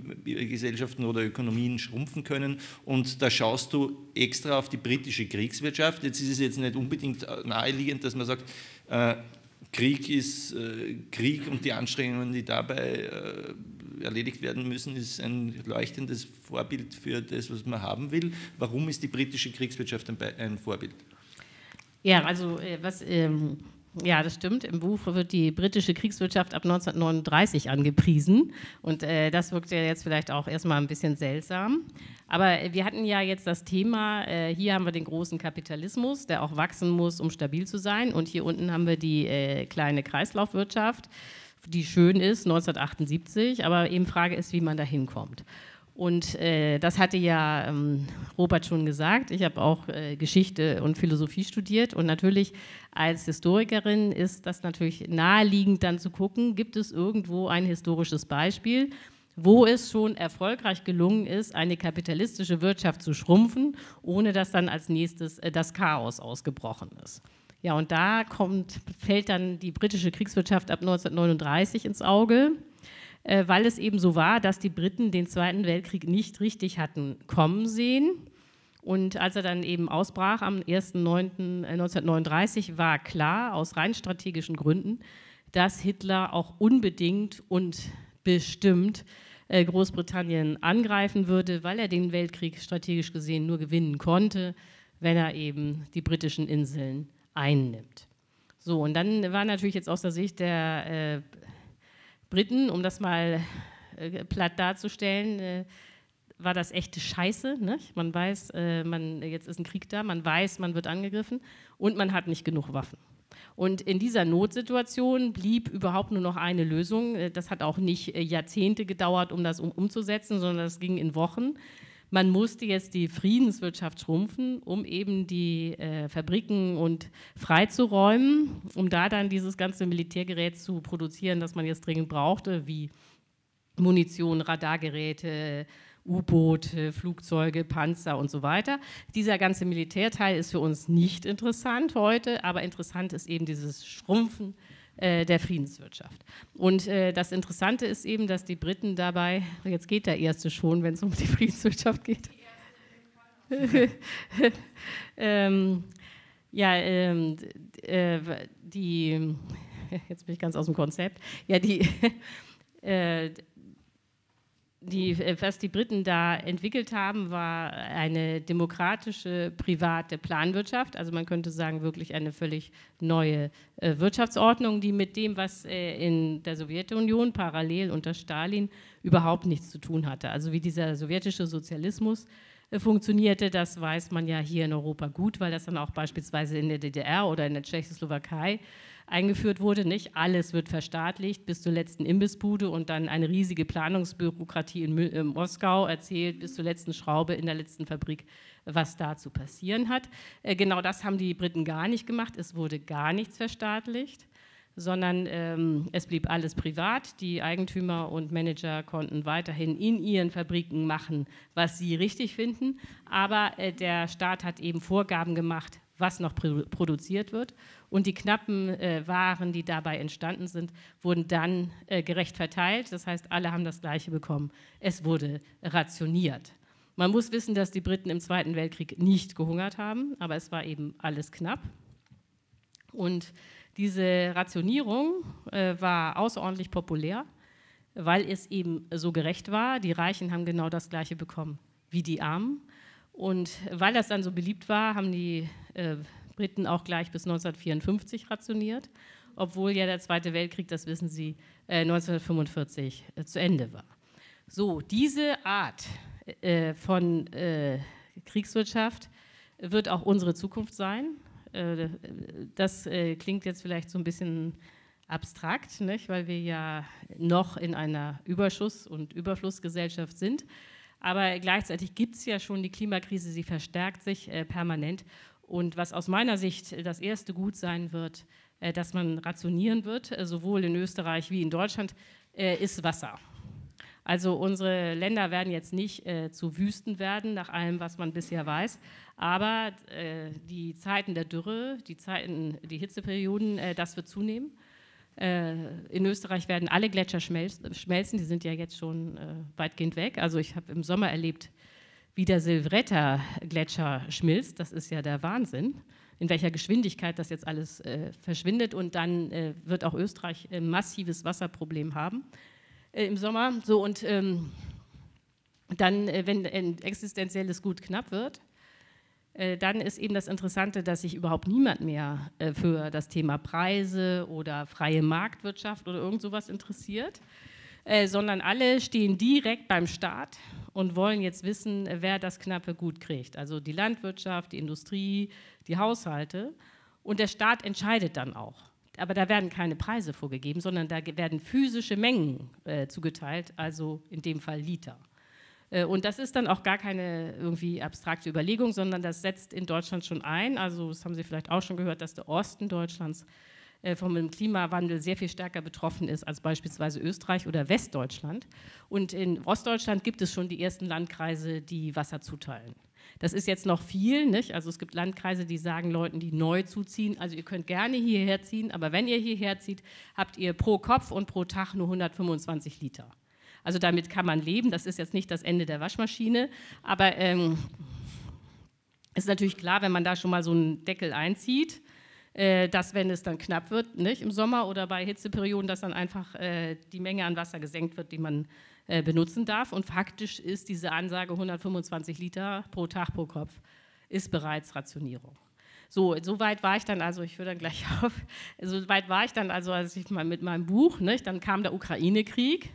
Gesellschaften oder Ökonomien schrumpfen können. Und da schaust du extra auf die britische Kriegswirtschaft. Jetzt ist es jetzt nicht unbedingt naheliegend, dass man sagt, äh, Krieg ist Krieg und die Anstrengungen, die dabei erledigt werden müssen, ist ein leuchtendes Vorbild für das, was man haben will. Warum ist die britische Kriegswirtschaft ein, Vorbild? Ja, also äh, was. Ähm ja, das stimmt. Im Buch wird die britische Kriegswirtschaft ab 1939 angepriesen. Und äh, das wirkt ja jetzt vielleicht auch erstmal ein bisschen seltsam. Aber wir hatten ja jetzt das Thema, äh, hier haben wir den großen Kapitalismus, der auch wachsen muss, um stabil zu sein. Und hier unten haben wir die äh, kleine Kreislaufwirtschaft die schön ist, 1978, aber eben Frage ist, wie man da hinkommt. Und äh, das hatte ja ähm, Robert schon gesagt. Ich habe auch äh, Geschichte und Philosophie studiert und natürlich als Historikerin ist das natürlich naheliegend dann zu gucken, gibt es irgendwo ein historisches Beispiel, wo es schon erfolgreich gelungen ist, eine kapitalistische Wirtschaft zu schrumpfen, ohne dass dann als nächstes äh, das Chaos ausgebrochen ist. Ja, und da kommt, fällt dann die britische Kriegswirtschaft ab 1939 ins Auge, äh, weil es eben so war, dass die Briten den Zweiten Weltkrieg nicht richtig hatten kommen sehen. Und als er dann eben ausbrach am 1.9.1939, war klar, aus rein strategischen Gründen, dass Hitler auch unbedingt und bestimmt äh, Großbritannien angreifen würde, weil er den Weltkrieg strategisch gesehen nur gewinnen konnte, wenn er eben die britischen Inseln einnimmt. So, und dann war natürlich jetzt aus der Sicht der äh, Briten, um das mal äh, platt darzustellen, äh, war das echte Scheiße. Nicht? Man weiß, äh, man, jetzt ist ein Krieg da, man weiß, man wird angegriffen und man hat nicht genug Waffen. Und in dieser Notsituation blieb überhaupt nur noch eine Lösung. Äh, das hat auch nicht äh, Jahrzehnte gedauert, um das um, umzusetzen, sondern das ging in Wochen man musste jetzt die Friedenswirtschaft schrumpfen, um eben die äh, Fabriken und freizuräumen, um da dann dieses ganze Militärgerät zu produzieren, das man jetzt dringend brauchte, wie Munition, Radargeräte, U-Boote, Flugzeuge, Panzer und so weiter. Dieser ganze Militärteil ist für uns nicht interessant heute, aber interessant ist eben dieses Schrumpfen äh, der Friedenswirtschaft. Und äh, das Interessante ist eben, dass die Briten dabei, jetzt geht der erste schon, wenn es um die Friedenswirtschaft geht. ähm, ja, ähm, äh, die, jetzt bin ich ganz aus dem Konzept, ja, die, äh, die, äh, was die Briten da entwickelt haben, war eine demokratische private Planwirtschaft. Also man könnte sagen, wirklich eine völlig neue äh, Wirtschaftsordnung, die mit dem, was äh, in der Sowjetunion parallel unter Stalin überhaupt nichts zu tun hatte. Also wie dieser sowjetische Sozialismus äh, funktionierte, das weiß man ja hier in Europa gut, weil das dann auch beispielsweise in der DDR oder in der Tschechoslowakei eingeführt wurde. Nicht alles wird verstaatlicht bis zur letzten Imbissbude und dann eine riesige Planungsbürokratie in, in Moskau erzählt bis zur letzten Schraube in der letzten Fabrik, was da zu passieren hat. Äh, genau das haben die Briten gar nicht gemacht. Es wurde gar nichts verstaatlicht sondern ähm, es blieb alles privat. Die Eigentümer und Manager konnten weiterhin in ihren Fabriken machen, was sie richtig finden, aber äh, der Staat hat eben Vorgaben gemacht, was noch produziert wird. Und die knappen äh, Waren, die dabei entstanden sind, wurden dann äh, gerecht verteilt. Das heißt, alle haben das Gleiche bekommen. Es wurde rationiert. Man muss wissen, dass die Briten im Zweiten Weltkrieg nicht gehungert haben, aber es war eben alles knapp. Und diese Rationierung äh, war außerordentlich populär, weil es eben so gerecht war. Die Reichen haben genau das Gleiche bekommen wie die Armen. Und weil das dann so beliebt war, haben die äh, Briten auch gleich bis 1954 rationiert, obwohl ja der Zweite Weltkrieg, das wissen Sie, äh, 1945 äh, zu Ende war. So, diese Art äh, von äh, Kriegswirtschaft wird auch unsere Zukunft sein. Äh, das klingt jetzt vielleicht so ein bisschen abstrakt, nicht? weil wir ja noch in einer Überschuss- und Überflussgesellschaft sind. Aber gleichzeitig gibt es ja schon die Klimakrise, sie verstärkt sich äh, permanent. Und was aus meiner Sicht das erste Gut sein wird, äh, dass man rationieren wird, äh, sowohl in Österreich wie in Deutschland, äh, ist Wasser. Also unsere Länder werden jetzt nicht äh, zu Wüsten werden, nach allem, was man bisher weiß. Aber äh, die Zeiten der Dürre, die, Zeiten, die Hitzeperioden, äh, das wird zunehmen. Äh, in Österreich werden alle Gletscher schmelzen, die sind ja jetzt schon äh, weitgehend weg. Also ich habe im Sommer erlebt, wie der Silvretta-Gletscher schmilzt. Das ist ja der Wahnsinn, in welcher Geschwindigkeit das jetzt alles äh, verschwindet. Und dann wird auch Österreich ein massives Wasserproblem haben im Sommer. So und ähm, dann, wenn ein existenzielles Gut knapp wird, dann ist eben das Interessante, dass sich überhaupt niemand mehr äh, für das Thema Preise oder freie Marktwirtschaft oder irgend sowas interessiert, äh, sondern alle stehen direkt beim Staat und wollen jetzt wissen, wer das knappe Gut kriegt. Also die Landwirtschaft, die Industrie, die Haushalte. Und der Staat entscheidet dann auch aber da werden keine Preise vorgegeben, sondern da werden physische Mengen äh, zugeteilt, also in dem Fall Liter. Äh, und das ist dann auch gar keine irgendwie abstrakte Überlegung, sondern das setzt in Deutschland schon ein. Also das haben Sie vielleicht auch schon gehört, dass der Osten Deutschlands äh, vom Klimawandel sehr viel stärker betroffen ist als beispielsweise Österreich oder Westdeutschland. Und in Ostdeutschland gibt es schon die ersten Landkreise, die Wasser zuteilen. Das ist jetzt noch viel, nicht? Also es gibt Landkreise, die sagen Leuten, die neu zuziehen, also ihr könnt gerne hierher ziehen, aber wenn ihr hierher zieht, habt ihr pro Kopf und pro Tag nur 125 Liter. Also damit kann man leben. Das ist jetzt nicht das Ende der Waschmaschine, aber ähm, ist natürlich klar, wenn man da schon mal so einen Deckel einzieht, äh, dass wenn es dann knapp wird, nicht im Sommer oder bei Hitzeperioden, dass dann einfach äh, die Menge an Wasser gesenkt wird, die man äh, benutzen darf. Und faktisch ist diese Ansage 125 Liter pro Tag pro Kopf ist bereits Rationierung. So, so weit war ich dann, also ich höre dann gleich auf, so weit war ich dann, also als ich mal mit meinem Buch, nicht, dann kam der Ukraine-Krieg,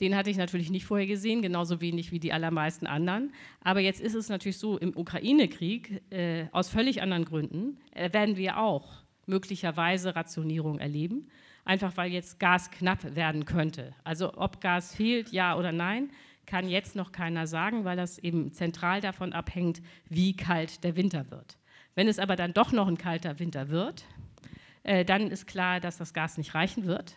den hatte ich natürlich nicht vorher gesehen, genauso wenig wie die allermeisten anderen. Aber jetzt ist es natürlich so, im Ukraine-Krieg, äh, aus völlig anderen Gründen, äh, werden wir auch möglicherweise Rationierung erleben einfach weil jetzt Gas knapp werden könnte. Also ob Gas fehlt, ja oder nein, kann jetzt noch keiner sagen, weil das eben zentral davon abhängt, wie kalt der Winter wird. Wenn es aber dann doch noch ein kalter Winter wird, äh, dann ist klar, dass das Gas nicht reichen wird,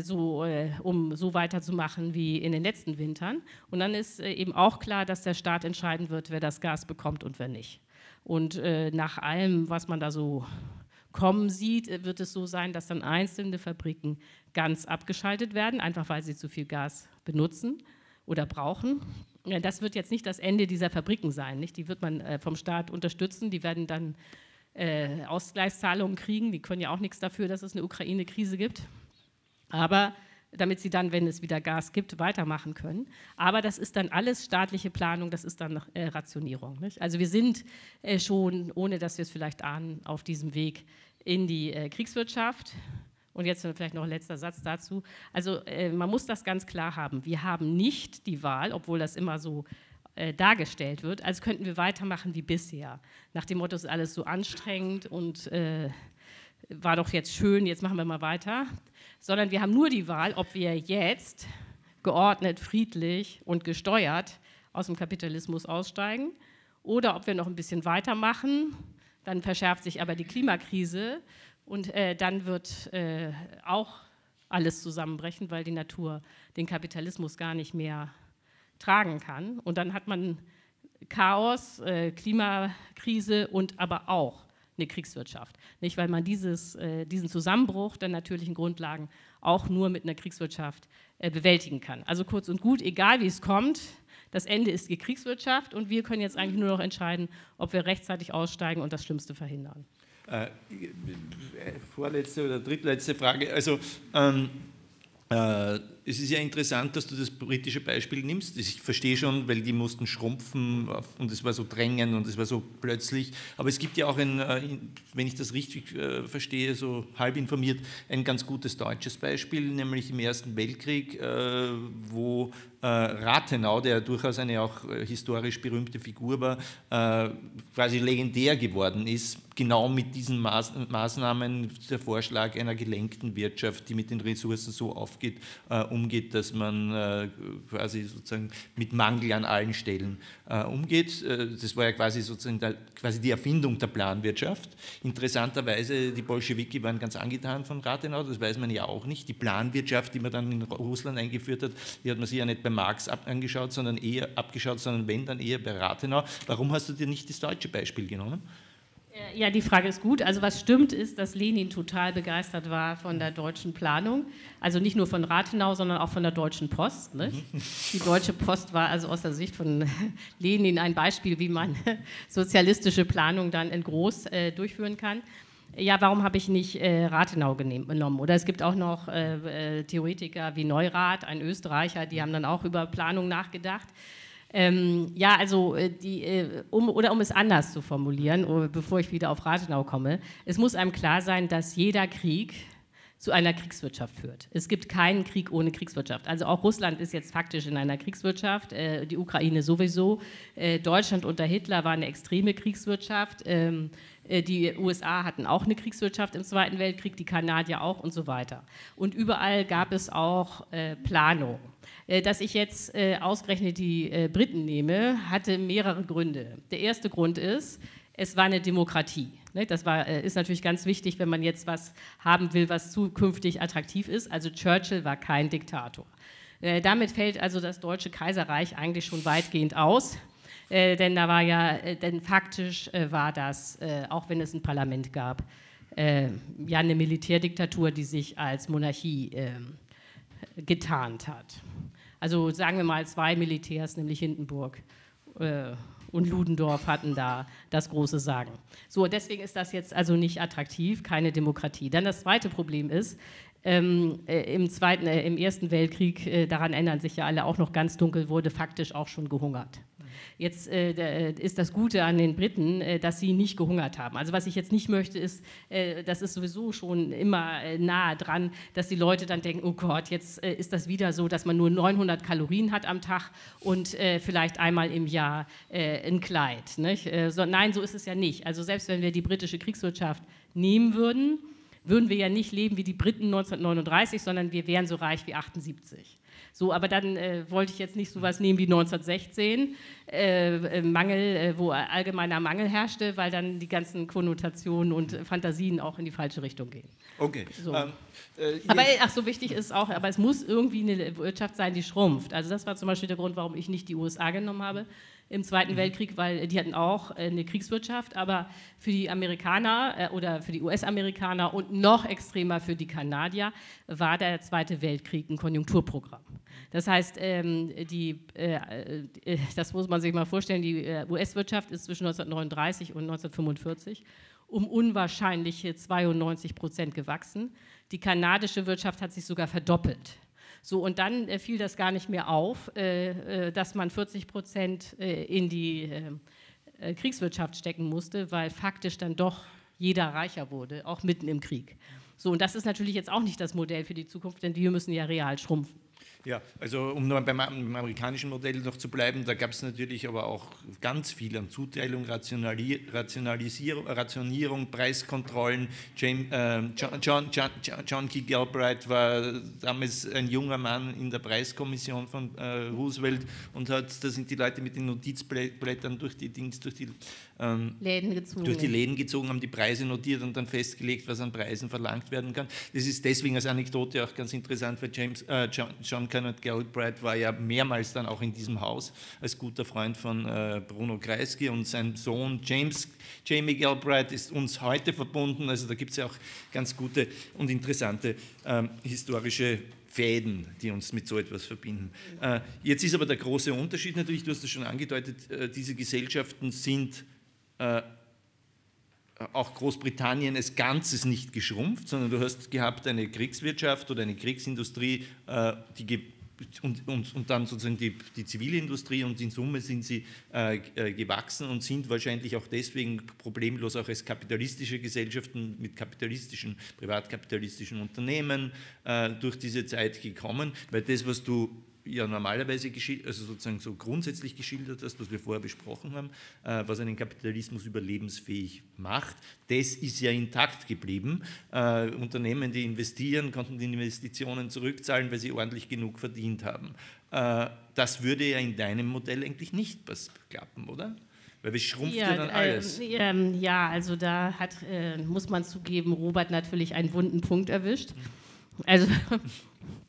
so, äh, um so weiterzumachen wie in den letzten Wintern. Und dann ist äh, eben auch klar, dass der Staat entscheiden wird, wer das Gas bekommt und wer nicht. Und äh, nach allem, was man da so kommen sieht, äh, wird es so sein, dass dann einzelne Fabriken ganz abgeschaltet werden, einfach weil sie zu viel Gas benutzen oder brauchen. Das wird jetzt nicht das Ende dieser Fabriken sein. Nicht? Die wird man äh, vom Staat unterstützen. Die werden dann äh, Ausgleichszahlungen kriegen. Die können ja auch nichts dafür, dass es eine Ukraine-Krise gibt. Aber damit sie dann, wenn es wieder Gas gibt, weitermachen können. Aber das ist dann alles staatliche Planung, das ist dann äh, Rationierung. Nicht? Also wir sind äh, schon, ohne dass wir es vielleicht ahnen, auf diesem Weg in die äh, Kriegswirtschaft. Und jetzt vielleicht noch ein letzter Satz dazu. Also äh, man muss das ganz klar haben. Wir haben nicht die Wahl, obwohl das immer so äh, dargestellt wird, als könnten wir weitermachen wie bisher. Nach dem Motto, es ist alles so anstrengend und äh, war doch jetzt schön, jetzt machen wir mal weiter sondern wir haben nur die Wahl, ob wir jetzt geordnet, friedlich und gesteuert aus dem Kapitalismus aussteigen oder ob wir noch ein bisschen weitermachen. Dann verschärft sich aber die Klimakrise und äh, dann wird äh, auch alles zusammenbrechen, weil die Natur den Kapitalismus gar nicht mehr tragen kann. Und dann hat man Chaos, äh, Klimakrise und aber auch eine Kriegswirtschaft. Nicht, weil man dieses, äh, diesen Zusammenbruch der natürlichen Grundlagen auch nur mit einer Kriegswirtschaft äh, bewältigen kann. Also kurz und gut, egal wie es kommt, das Ende ist die Kriegswirtschaft und wir können jetzt eigentlich nur noch entscheiden, ob wir rechtzeitig aussteigen und das Schlimmste verhindern. Äh, vorletzte oder drittletzte Frage. Also ähm, äh, es ist ja interessant, dass du das britische Beispiel nimmst. Ich verstehe schon, weil die mussten schrumpfen und es war so drängend und es war so plötzlich. Aber es gibt ja auch ein, äh, wenn ich das richtig äh, verstehe, so halb informiert, ein ganz gutes deutsches Beispiel, nämlich im Ersten Weltkrieg, wo Rathenau, der durchaus eine auch historisch berühmte Figur war, quasi legendär geworden ist, genau mit diesen Maßnahmen, der Vorschlag einer gelenkten Wirtschaft, die mit den Ressourcen so aufgeht, um umgeht, dass man äh, quasi sozusagen mit Mangel an allen Stellen äh, umgeht. Äh, das war ja quasi sozusagen der, quasi die Erfindung der Planwirtschaft. Interessanterweise, die Bolschewiki waren ganz angetan von Rathenau, das weiß man ja auch nicht. Die Planwirtschaft, die man dann in Russland eingeführt hat, die hat man sich ja nicht bei Marx angeschaut, sondern eher abgeschaut, sondern wenn, dann eher bei Rathenau. Warum hast du dir nicht das deutsche Beispiel genommen? Ja, die Frage ist gut. Also was stimmt ist, dass Lenin total begeistert war von der deutschen Planung. Also nicht nur von Rathenau, sondern auch von der Deutschen Post. Nicht? Die Deutsche Post war also aus der Sicht von Lenin ein Beispiel, wie man sozialistische Planung dann in groß äh, durchführen kann. Ja, warum habe ich nicht äh, Rathenau genommen? Oder es gibt auch noch äh, äh, Theoretiker wie Neurath, ein Österreicher, die haben dann auch über Planung nachgedacht. Ähm, ja, also äh, die, äh, um, oder um es anders zu formulieren, oh, bevor ich wieder auf Rathenau komme, es muss einem klar sein, dass jeder Krieg zu einer Kriegswirtschaft führt. Es gibt keinen Krieg ohne Kriegswirtschaft. Also auch Russland ist jetzt faktisch in einer Kriegswirtschaft, äh, die Ukraine sowieso. Äh, Deutschland unter Hitler war eine extreme Kriegswirtschaft. Ähm, äh, die USA hatten auch eine Kriegswirtschaft im Zweiten Weltkrieg, die Kanadier auch und so weiter. Und überall gab es auch äh, Planung. Äh, dass ich jetzt äh, ausgerechnet die äh, Briten nehme, hatte mehrere Gründe. Der erste Grund ist, es war eine Demokratie. Ne? Das war, ist natürlich ganz wichtig, wenn man jetzt was haben will, was zukünftig attraktiv ist. Also Churchill war kein Diktator. Damit fällt also das Deutsche Kaiserreich eigentlich schon weitgehend aus. denn da war ja, denn faktisch war das, auch wenn es ein Parlament gab, ja eine Militärdiktatur, die sich als Monarchie ähm, getarnt hat. Also sagen wir mal zwei Militärs, nämlich Hindenburg äh, und Ludendorff hatten da das große Sagen. So, deswegen ist das jetzt also nicht attraktiv, keine Demokratie. Dann das zweite Problem ist, ähm, äh, im, zweiten, äh, im Ersten Weltkrieg, äh, daran ändern sich ja alle auch noch ganz dunkel, wurde faktisch auch schon gehungert. Jetzt äh, äh, ist das Gute an den Briten, äh, dass sie nicht gehungert haben. Also was ich jetzt nicht möchte, ist, äh, das ist sowieso schon immer äh, nahe dran, dass die Leute dann denken, oh Gott, jetzt äh, ist das wieder so, dass man nur 900 Kalorien hat am Tag und vielleicht einmal im Jahr ein Kleid. So, nein, so ist es ja nicht. Also selbst wenn wir die britische Kriegswirtschaft nehmen würden, würden wir ja nicht leben wie die Briten 1939, sondern wir wären so reich wie 78. So, aber dann äh, wollte ich jetzt nicht so was nehmen wie 1916, äh, äh, Mangel, äh, wo allgemeiner Mangel herrschte, weil dann die ganzen Konnotationen und Fantasien auch in die falsche Richtung gehen. Okay. So. Ähm, äh, aber ach, so wichtig ist auch, aber es muss irgendwie eine Wirtschaft sein, die schrumpft. Also das war zum Beispiel der Grund, warum ich nicht die USA genommen habe im Zweiten mhm. Weltkrieg, weil die hatten auch äh, eine Kriegswirtschaft, aber für die Amerikaner äh, oder für die US-Amerikaner und noch extremer für die Kanadier war der Zweite Weltkrieg ein Konjunkturprogramm. Das heißt, ähm, die, äh, das muss man sich mal vorstellen, die US-Wirtschaft ist zwischen 1939 und 1945 um unwahrscheinliche 92 Prozent gewachsen. Die kanadische Wirtschaft hat sich sogar verdoppelt. So, und dann äh, fiel das gar nicht mehr auf, äh, äh dass man 40 Prozent äh, in die äh, Kriegswirtschaft stecken musste, weil faktisch dann doch jeder reicher wurde, auch mitten im Krieg. So, und das ist natürlich jetzt auch nicht das Modell für die Zukunft, denn wir müssen ja real schrumpfen. Ja, also um nur beim, amerikanischen Modell noch zu bleiben, da gab es natürlich aber auch ganz viel an Zuteilung, Rationali Rationalisierung, Rationierung, Preiskontrollen. James, äh, John, John, John, John, Key Galbraith war damals ein junger Mann in der Preiskommission von äh, Roosevelt und hat, da sind die Leute mit den Notizblättern durch die Dings, durch die ähm, durch die Läden gezogen, haben die Preise notiert und dann festgelegt, was an Preisen verlangt werden kann. Das ist deswegen als Anekdote auch ganz interessant, weil James, äh, John, John Kenneth Galbraith war ja mehrmals dann auch in diesem Haus als guter Freund von äh, Bruno Kreisky und sein Sohn James, Jamie Galbraith ist uns heute verbunden. Also da gibt es ja auch ganz gute und interessante ähm, historische Fäden, die uns mit so etwas verbinden. Äh, jetzt ist aber der große Unterschied natürlich, du hast es schon angedeutet, äh, diese Gesellschaften sind äh, auch Großbritannien als Ganzes nicht geschrumpft, sondern du hast gehabt eine Kriegswirtschaft oder eine Kriegsindustrie, äh, die und, und, und, dann sozusagen die, die Zivilindustrie und in Summe sind sie äh, äh, gewachsen und sind wahrscheinlich auch deswegen problemlos auch als kapitalistische Gesellschaften mit kapitalistischen, privatkapitalistischen Unternehmen äh, durch diese Zeit gekommen, weil das, was du ja normalerweise also sozusagen so grundsätzlich geschildert hast, was wir vorher besprochen haben, äh, was einen Kapitalismus überlebensfähig macht, das ist ja intakt geblieben. Äh, Unternehmen, die investieren, konnten die Investitionen zurückzahlen, weil sie ordentlich genug verdient haben. Äh, das würde ja in deinem Modell eigentlich nicht klappen, oder? Weil es schrumpft ja, ja dann alles. Äh, ja, also da hat, äh, muss man zugeben, Robert natürlich einen wunden Punkt erwischt. Also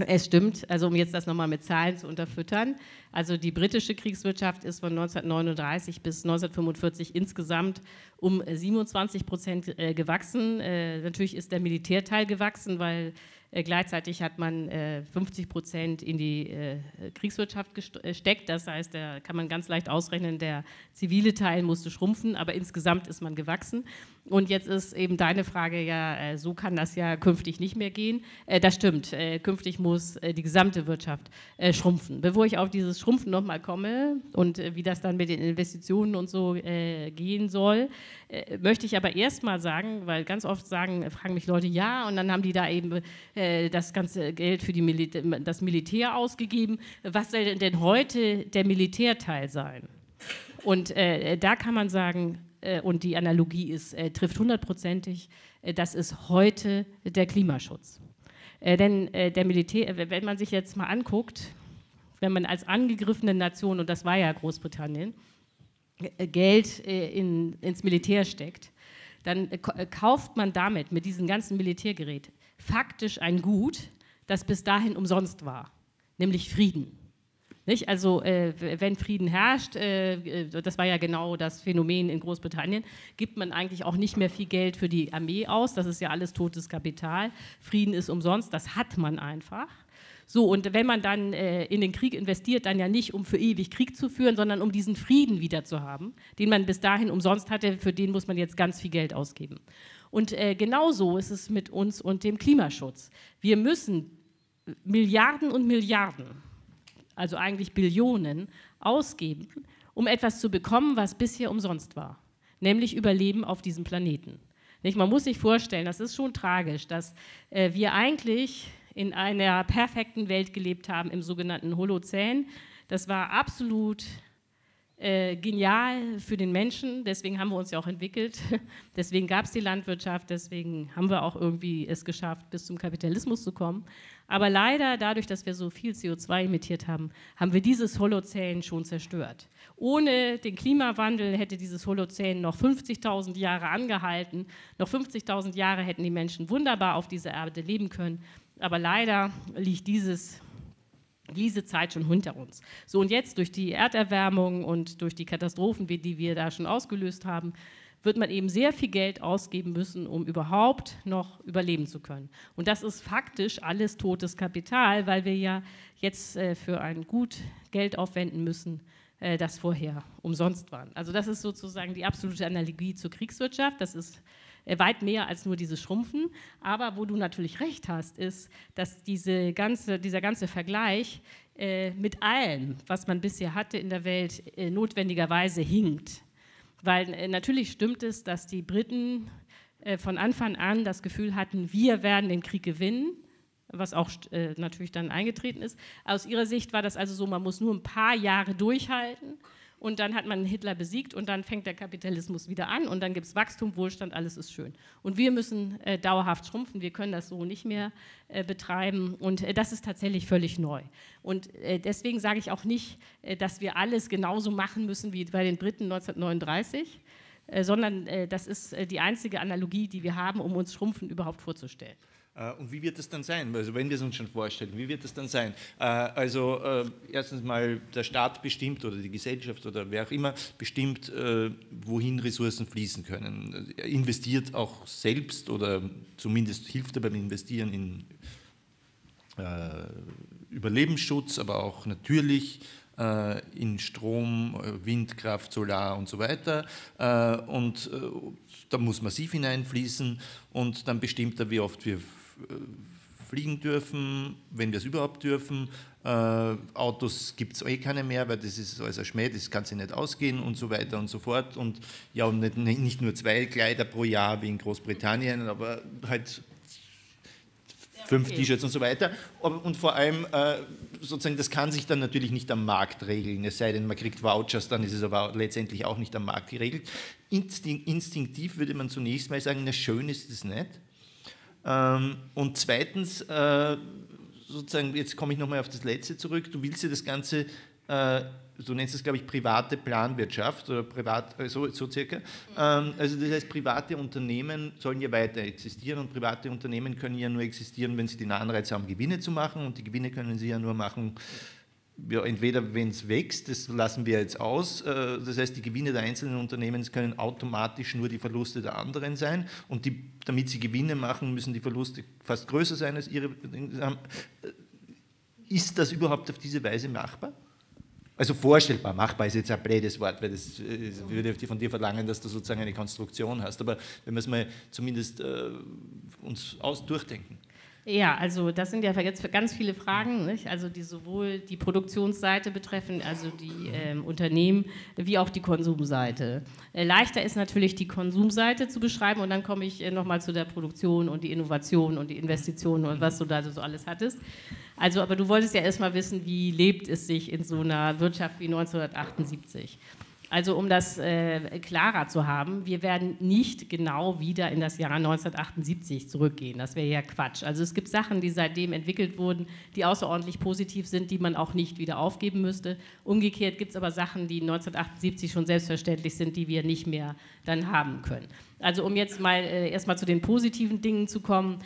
es stimmt, also um jetzt das nochmal mit Zahlen zu unterfüttern. Also die britische Kriegswirtschaft ist von 1939 bis 1945 insgesamt um 27 Prozent äh, gewachsen. Äh, natürlich ist der Militärteil gewachsen, weil äh, gleichzeitig hat man 50 Prozent in die Kriegswirtschaft gesteckt. Das heißt, da kann man ganz leicht ausrechnen, der zivile Teil musste schrumpfen, aber insgesamt ist man gewachsen. Und jetzt ist eben deine Frage, ja, so kann das ja künftig nicht mehr gehen. Das stimmt, künftig muss die gesamte Wirtschaft schrumpfen. Bevor ich auf dieses Schrumpfen nochmal komme und äh, wie das dann mit den Investitionen und so äh, gehen soll, äh, möchte ich aber erstmal sagen, weil ganz oft sagen, fragen mich Leute, ja, und dann haben die da eben äh, das ganze Geld für Milita das Militär ausgegeben. Was soll denn heute der Militärteil sein? Und äh, da kann man sagen, äh, und die Analogie ist, trifft hundertprozentig, das ist heute der Klimaschutz. denn der Militär, wenn man sich jetzt mal anguckt, wenn man als angegriffene Nation, und das war ja Großbritannien, äh, Geld äh, in, ins Militär steckt, dann äh, kauft man damit, mit diesem ganzen Militärgerät, faktisch ein Gut, das bis dahin umsonst war, nämlich Frieden. Nicht? Also äh, wenn Frieden herrscht, äh, das war ja genau das Phänomen in Großbritannien, gibt man eigentlich auch nicht mehr viel Geld für die Armee aus. Das ist ja alles totes Kapital. Frieden ist umsonst, das hat man einfach. So, und wenn man dann äh, in den Krieg investiert, dann ja nicht, um für ewig Krieg zu führen, sondern um diesen Frieden wieder zu haben, den man bis dahin umsonst hatte, für den muss man jetzt ganz viel Geld ausgeben. Und äh, genauso ist es mit uns und dem Klimaschutz. Wir müssen Milliarden und Milliarden, also eigentlich Billionen, ausgeben, um etwas zu bekommen, was bisher umsonst war, nämlich Überleben auf diesem Planeten. Nicht? Man muss sich vorstellen, das ist schon tragisch, dass äh, wir eigentlich in einer perfekten Welt gelebt haben, im sogenannten Holozän. Das war absolut äh, genial für den Menschen, deswegen haben wir uns ja auch entwickelt, deswegen gab es die Landwirtschaft, deswegen haben wir auch irgendwie es geschafft, bis zum Kapitalismus zu kommen. Aber leider, dadurch, dass wir so viel CO2 emittiert haben, haben wir dieses Holozän schon zerstört. Ohne den Klimawandel hätte dieses Holozän noch 50.000 Jahre angehalten. Noch 50.000 Jahre hätten die Menschen wunderbar auf dieser Erde leben können. Aber leider liegt dieses, diese Zeit schon hinter uns. So und jetzt durch die Erderwärmung und durch die Katastrophen, die wir da schon ausgelöst haben, wird man eben sehr viel Geld ausgeben müssen, um überhaupt noch überleben zu können. Und das ist faktisch alles totes Kapital, weil wir ja jetzt äh, für ein Gut Geld aufwenden müssen, äh, das vorher umsonst war. Also das ist sozusagen die absolute Analogie zur Kriegswirtschaft. Das ist weit mehr als nur dieses Schrumpfen. Aber wo du natürlich recht hast, ist, dass diese ganze, dieser ganze Vergleich äh, mit allem, was man bisher hatte in der Welt, äh, notwendigerweise hinkt. Weil äh, natürlich stimmt es, dass die Briten äh, von Anfang an das Gefühl hatten, wir werden den Krieg gewinnen was auch äh, natürlich dann eingetreten ist. Aus ihrer Sicht war das also so, man muss nur ein paar Jahre durchhalten und dann hat man Hitler besiegt und dann fängt der Kapitalismus wieder an und dann gibt es Wachstum, Wohlstand, alles ist schön. Und wir müssen äh, dauerhaft schrumpfen, wir können das so nicht mehr äh, betreiben und äh, das ist tatsächlich völlig neu. Und äh, deswegen sage ich auch nicht, äh, dass wir alles genauso machen müssen wie bei den Briten 1939 äh, sondern das ist die einzige Analogie, die wir haben, um uns Schrumpfen überhaupt vorzustellen. Äh, und wie wird das dann sein? Also wenn wir es uns schon vorstellen, wie wird das dann sein? Äh, also äh, erstens mal der Staat bestimmt oder die Gesellschaft oder wer auch immer bestimmt, wohin Ressourcen fließen können. Er investiert auch selbst oder zumindest hilft er beim Investieren in Überlebensschutz, aber auch natürlich in Strom, Windkraft, Solar und so weiter. Und da muss massiv hineinfließen und dann bestimmt er, wie oft wir fliegen dürfen, wenn wir es überhaupt dürfen. Äh, Autos gibt es eh keine mehr, weil das ist alles ein Schmäh, das kann sich nicht ausgehen und so weiter und so fort. Und ja, und nicht, nicht nur zwei Kleider pro Jahr wie in Großbritannien, aber halt fünf T-Shirts und so weiter. Und vor allem, äh, sozusagen, das kann sich dann natürlich nicht am Markt regeln, es sei denn, man kriegt Vouchers, dann ist es aber letztendlich auch nicht am Markt geregelt. instinktiv würde man zunächst mal sagen, na schön ist es nicht. Ähm, und zweitens, äh, sozusagen, jetzt komme ich nochmal auf das Letzte zurück, du willst ja das Ganze äh, du nennst es, glaube ich, private Planwirtschaft oder privat, äh, so, so circa. Ähm, also das heißt, private Unternehmen sollen ja weiter existieren und private Unternehmen können ja nur existieren, wenn sie den Anreiz haben, Gewinne zu machen und die Gewinne können sie ja nur machen, ja, entweder wenn es wächst, das lassen wir jetzt aus, äh, das heißt, die Gewinne der einzelnen Unternehmen können automatisch nur die Verluste der anderen sein und die, damit sie Gewinne machen, müssen die Verluste fast größer sein als ihre. Äh, ist das überhaupt auf diese Weise machbar? Also vorstellbar, machbar ist jetzt ein blödes Wort, weil das, das würde von dir verlangen, dass du sozusagen eine Konstruktion hast. Aber wenn wir es mal zumindest äh, uns aus durchdenken. Ja, also das sind ja jetzt ganz viele Fragen, nicht? also die sowohl die Produktionsseite betreffen, also die ähm, Unternehmen, wie auch die Konsumseite. Äh, leichter ist natürlich die Konsumseite zu beschreiben und dann komme ich äh, nochmal zu der Produktion und die Innovation und die Investitionen und was du da so alles hattest. Also, aber du wolltest ja erstmal wissen, wie lebt es sich in so einer Wirtschaft wie 1978. Also um das äh, klarer zu haben, wir werden nicht genau wieder in das Jahr 1978 zurückgehen. Das wäre ja Quatsch. Also es gibt Sachen, die seitdem entwickelt wurden, die außerordentlich positiv sind, die man auch nicht wieder aufgeben müsste. Umgekehrt gibt es aber Sachen, die 1978 schon selbstverständlich sind, die wir nicht mehr dann haben können. Also um jetzt mal äh, erstmal zu den positiven Dingen zu kommen,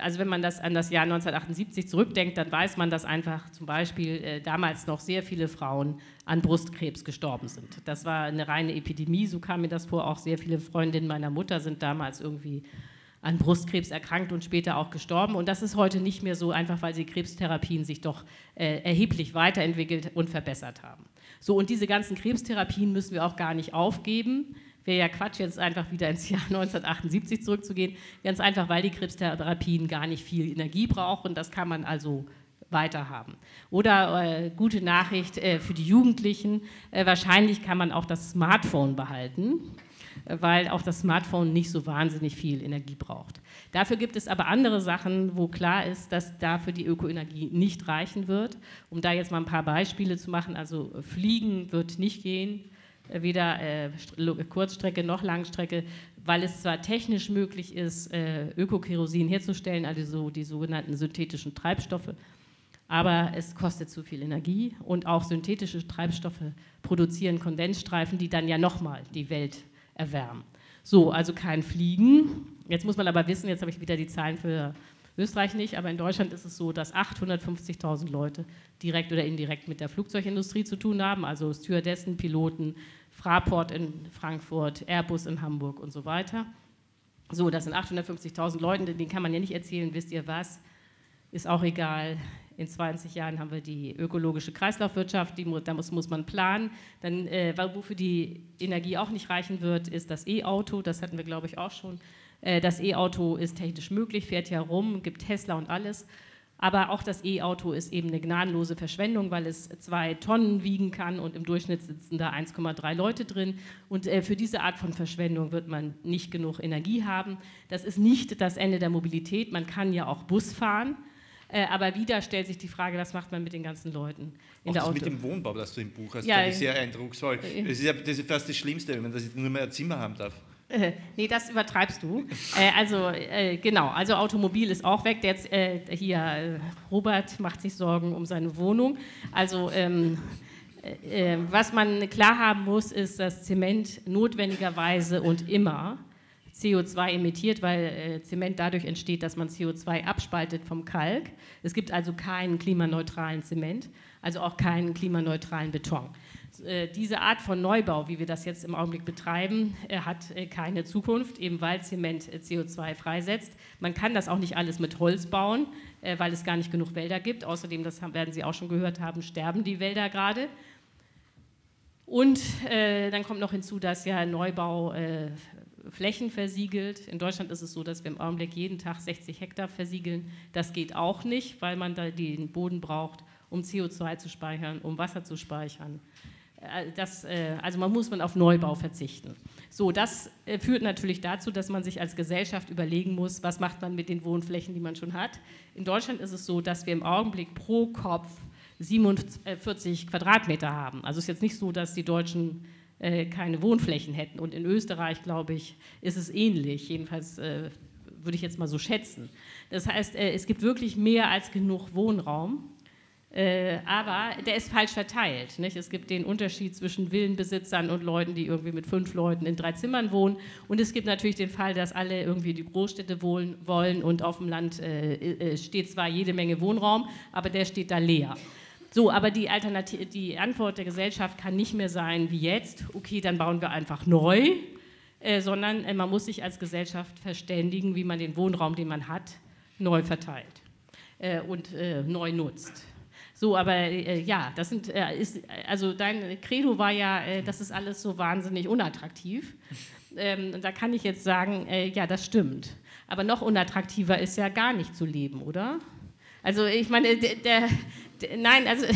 also wenn man das an das Jahr 1978 zurückdenkt, dann weiß man, dass einfach zum Beispiel äh, damals noch sehr viele Frauen an Brustkrebs gestorben sind. Das war eine reine Epidemie, so kam mir das vor. Auch sehr viele Freundinnen meiner Mutter sind damals irgendwie an Brustkrebs erkrankt und später auch gestorben. Und das ist heute nicht mehr so, einfach weil die Krebstherapien sich doch äh, erheblich weiterentwickelt und verbessert haben. So, und diese ganzen Krebstherapien müssen wir auch gar nicht aufgeben wäre ja Quatsch, jetzt einfach wieder ins Jahr 1978 zurückzugehen. Ganz einfach, weil die Krebstherapien gar nicht viel Energie brauchen. Das kann man also weiter haben. Oder äh, gute Nachricht äh, für die Jugendlichen, äh, wahrscheinlich kann man auch das Smartphone behalten, äh, weil auch das Smartphone nicht so wahnsinnig viel Energie braucht. Dafür gibt es aber andere Sachen, wo klar ist, dass dafür die Ökoenergie nicht reichen wird. Um da jetzt mal ein paar Beispiele zu machen, also Fliegen wird nicht gehen, weder äh, Kurzstrecke noch Langstrecke, weil es zwar technisch möglich ist, äh, Ökokerosin herzustellen, also so die sogenannten synthetischen Treibstoffe, aber es kostet zu viel Energie und auch synthetische Treibstoffe produzieren Kondensstreifen, die dann ja nochmal die Welt erwärmen. So, also kein Fliegen. Jetzt muss man aber wissen, jetzt habe ich wieder die Zahlen für Österreich nicht, aber in Deutschland ist es so, dass 850.000 Leute direkt oder indirekt mit der Flugzeugindustrie zu tun haben, also Stewardessen, Piloten, Fraport in Frankfurt, Airbus in Hamburg und so weiter. So, das sind 850.000 Leute, denen kann man ja nicht erzählen, wisst ihr was, ist auch egal. In 20 Jahren haben wir die ökologische Kreislaufwirtschaft, die, da muss, muss man planen. Dann, äh, wofür die Energie auch nicht reichen wird, ist das E-Auto. Das hatten wir, glaube ich, auch schon. Äh, das E-Auto ist technisch möglich, fährt ja rum, gibt Tesla und alles. Aber auch das E-Auto ist eben eine gnadenlose Verschwendung, weil es zwei Tonnen wiegen kann und im Durchschnitt sitzen da 1,3 Leute drin. Und äh, für diese Art von Verschwendung wird man nicht genug Energie haben. Das ist nicht das Ende der Mobilität. Man kann ja auch Bus fahren. Äh, aber wieder stellt sich die Frage, was macht man mit den ganzen Leuten in auch der das Auto? mit dem Wohnbau, das du im Buch hast, ja, ich sehr eindrucksvoll. Das ist ja das ist fast das Schlimmste, wenn man das nur mehr ein Zimmer haben darf. Nee, das übertreibst du. Äh, also, äh, genau, also Automobil ist auch weg. Jetzt, äh, hier, äh, Robert macht sich Sorgen um seine Wohnung. Also, ähm, äh, was man klar haben muss, ist, dass Zement notwendigerweise und immer CO2 emittiert, weil Zement dadurch entsteht, dass man CO2 abspaltet vom Kalk. Es gibt also keinen klimaneutralen Zement, also auch keinen klimaneutralen Beton. Äh, diese Art von Neubau, wie wir das jetzt im Augenblick betreiben, äh, hat äh, keine Zukunft, eben weil Zement CO2 freisetzt. Man kann das auch nicht alles mit Holz bauen, weil es gar nicht genug Wälder gibt. Außerdem, das werden Sie auch schon gehört haben, sterben die Wälder gerade. Und dann kommt noch hinzu, dass ja Neubau Flächen versiegelt. In Deutschland ist es so, dass wir im Augenblick jeden Tag 60 Hektar versiegeln. Das geht auch nicht, weil man da den Boden braucht, um CO2 zu speichern, um Wasser zu speichern. Äh, das, äh, also man muss man auf Neubau verzichten. So, das äh, führt natürlich dazu, dass man sich als Gesellschaft überlegen muss, was macht man mit den Wohnflächen, die man schon hat. In Deutschland ist es so, dass wir im Augenblick pro Kopf 47 Quadratmeter haben. Also es ist jetzt nicht so, dass die Deutschen keine Wohnflächen hätten. Und in Österreich, glaube ich, ist es ähnlich. Jedenfalls würde ich jetzt mal so schätzen. Das heißt, es gibt wirklich mehr als genug Wohnraum. Äh, aber der ist falsch verteilt. Nicht? Es gibt den Unterschied zwischen Villenbesitzern und Leuten, die irgendwie mit fünf Leuten in drei Zimmern wohnen. Und es gibt natürlich den Fall, dass alle irgendwie die Großstädte wohnen, wollen und auf dem Land äh, äh, steht zwar jede Menge Wohnraum, aber der steht da leer. So, aber die, Alternative, die Antwort der Gesellschaft kann nicht mehr sein wie jetzt, okay, dann bauen wir einfach neu, äh, sondern äh, man muss sich als Gesellschaft verständigen, wie man den Wohnraum, den man hat, neu verteilt äh, und neu nutzt. So, aber äh, ja, das sind, äh, ist, also dein Credo war ja, äh, das ist alles so wahnsinnig unattraktiv. Ähm, da kann ich jetzt sagen, äh, ja, das stimmt. Aber noch unattraktiver ist ja gar nicht zu leben, oder? Also ich meine, der, der, der nein, also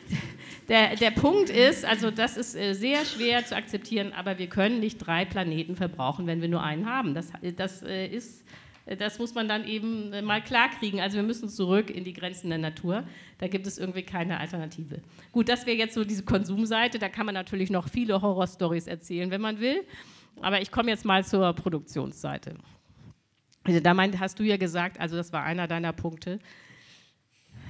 der, der Punkt ist, also das ist äh, sehr schwer zu akzeptieren, aber wir können nicht drei Planeten verbrauchen, wenn wir nur einen haben. Das, das äh, ist das muss man dann eben äh, mal klarkriegen. Also wir müssen zurück in die Grenzen der Natur. Da gibt es irgendwie keine Alternative. Gut, das wäre jetzt so diese Konsumseite. Da kann man natürlich noch viele Horrorstories erzählen, wenn man will. Aber ich komme jetzt mal zur Produktionsseite. Also da meint, hast du ja gesagt, also das war einer deiner Punkte.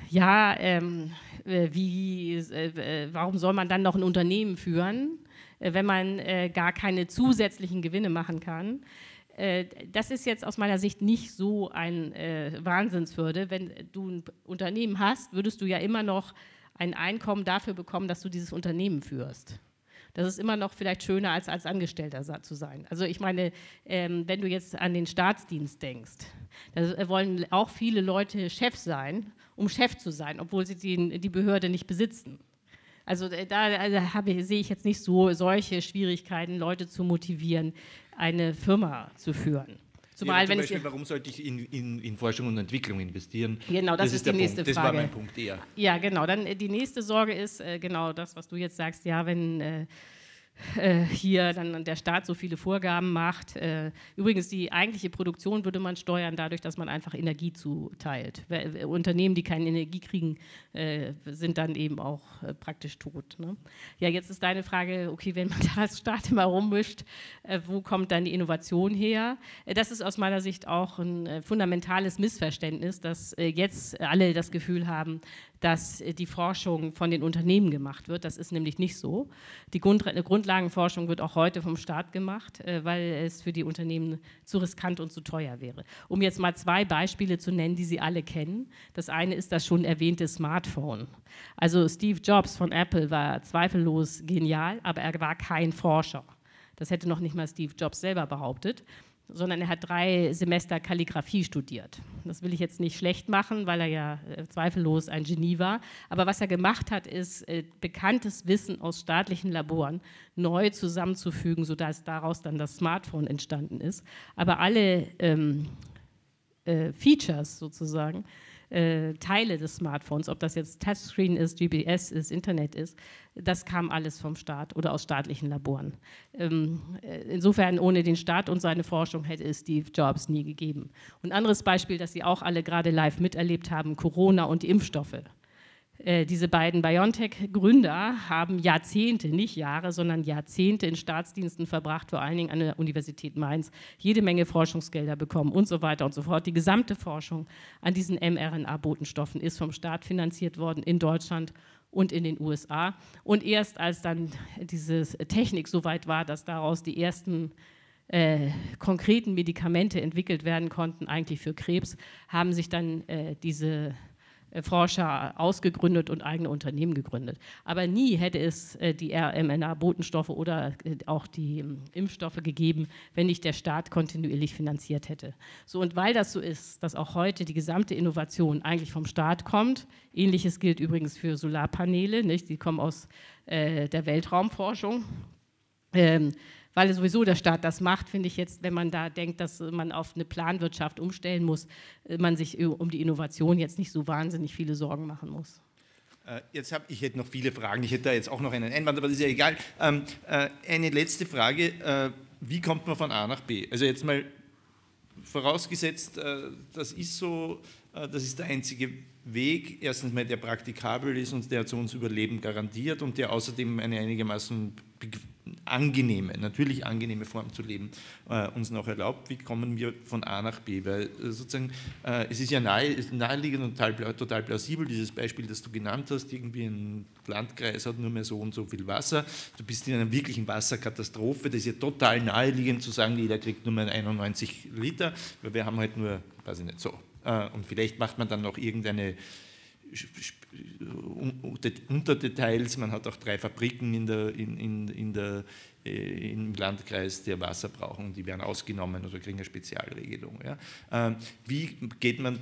Ja, ähm, äh, wie, äh, warum soll man dann noch ein Unternehmen führen, äh, wenn man äh, gar keine zusätzlichen Gewinne machen kann? Äh, das ist jetzt aus meiner Sicht nicht so ein äh, Wahnsinnshürde. Wenn du ein Unternehmen hast, würdest du ja immer noch ein Einkommen dafür bekommen, dass du dieses Unternehmen führst. Das ist immer noch vielleicht schöner, als als Angestellter zu sein. Also ich meine, ähm, wenn du jetzt an den Staatsdienst denkst, da wollen auch viele Leute Chef sein, um Chef zu sein, obwohl sie die, die Behörde nicht besitzen. Also äh, da also habe, sehe ich jetzt nicht so solche Schwierigkeiten, Leute zu motivieren, eine Firma zu führen. Zumal, ja, wenn Beispiel, warum sollte ich in, in, in, Forschung und Entwicklung investieren? Genau, das, das ist, ist die nächste Punkt. Frage. Das war mein Punkt eher. Ja, genau. Dann äh, die nächste Sorge ist äh, genau das, was du jetzt sagst. Ja, wenn äh, äh, hier dann der Staat so viele Vorgaben macht. Äh, übrigens, die eigentliche Produktion würde man steuern dadurch, dass man einfach Energie zuteilt. Unternehmen, die keine Energie kriegen, äh, sind dann eben auch praktisch tot. Ne? Ja, jetzt ist deine Frage, okay, wenn man da als Staat immer rummischt, wo kommt dann die Innovation her? Das ist aus meiner Sicht auch ein fundamentales Missverständnis, dass jetzt alle das Gefühl haben, dass äh, die Forschung von den Unternehmen gemacht wird. Das ist nämlich nicht so. Die Grundlagenforschung wird auch heute vom Staat gemacht, äh, weil es für die Unternehmen zu riskant und zu teuer wäre. Um jetzt mal zwei Beispiele zu nennen, die Sie alle kennen. Das eine ist das schon erwähnte Smartphone. Also Steve Jobs von Apple war zweifellos genial, aber er war kein Forscher. Das hätte noch nicht mal Steve Jobs selber behauptet sondern er hat drei Semester Kalligraphie studiert. Das will ich jetzt nicht schlecht machen, weil er ja äh, zweifellos ein Genie war. Aber was er gemacht hat, ist äh, bekanntes Wissen aus staatlichen Laboren neu zusammenzufügen, sodass daraus dann das Smartphone entstanden ist. Aber alle ähm, äh, Features sozusagen äh, Teile des Smartphones, ob das jetzt Touchscreen ist, GPS ist, Internet ist, das kam alles vom Staat oder aus staatlichen Laboren. Ähm, äh, insofern, ohne den Staat und seine Forschung hätte es Steve Jobs nie gegeben. Ein anderes Beispiel, das Sie auch alle gerade live miterlebt haben, Corona und die Impfstoffe. Äh, diese beiden BioNTech-Gründer haben Jahrzehnte, nicht Jahre, sondern Jahrzehnte in Staatsdiensten verbracht, vor allen Dingen an der Universität Mainz, jede Menge Forschungsgelder bekommen und so weiter und so fort. Die gesamte Forschung an diesen mRNA-Botenstoffen ist vom Staat finanziert worden in Deutschland und in den USA. Und erst als dann diese Technik so weit war, dass daraus die ersten äh, konkreten Medikamente entwickelt werden konnten, eigentlich für Krebs, haben sich dann äh, diese Forscher ausgegründet und eigene Unternehmen gegründet. Aber nie hätte es äh, die RMNA-Botenstoffe oder äh, auch die ähm, Impfstoffe gegeben, wenn nicht der Staat kontinuierlich finanziert hätte. So und weil das so ist, dass auch heute die gesamte Innovation eigentlich vom Staat kommt, ähnliches gilt übrigens für Solarpaneele, nicht? die kommen aus äh, der Weltraumforschung. Ähm, weil sowieso der Staat das macht, finde ich jetzt, wenn man da denkt, dass man auf eine Planwirtschaft umstellen muss, äh, man sich um die Innovation jetzt nicht so wahnsinnig viele Sorgen machen muss. Äh, jetzt habe ich hätte noch viele Fragen. Ich hätte da jetzt auch noch einen Einwand, aber das ist ja egal. Ähm, äh, eine letzte Frage: äh, Wie kommt man von A nach B? Also jetzt mal vorausgesetzt, äh, das ist so, äh, das ist der einzige Weg. Erstens mal, der praktikabel ist und der zu uns Überleben garantiert und der außerdem eine einigermaßen angenehme, natürlich angenehme Form zu leben äh, uns noch erlaubt. Wie kommen wir von A nach B? Weil äh, sozusagen, äh, es ist ja nahe, naheliegend und total, total plausibel, dieses Beispiel, das du genannt hast, irgendwie ein Landkreis hat nur mehr so und so viel Wasser, du bist in einer wirklichen Wasserkatastrophe, das ist ja total naheliegend zu sagen, jeder kriegt nur mehr 91 Liter, weil wir haben halt nur, weiß ich nicht, so. Äh, und vielleicht macht man dann noch irgendeine Unterdetails. Man hat auch drei Fabriken in der, in, in, in der, äh, im Landkreis, die Wasser brauchen, die werden ausgenommen oder kriegen eine Spezialregelung. Ja. Ähm, wie geht man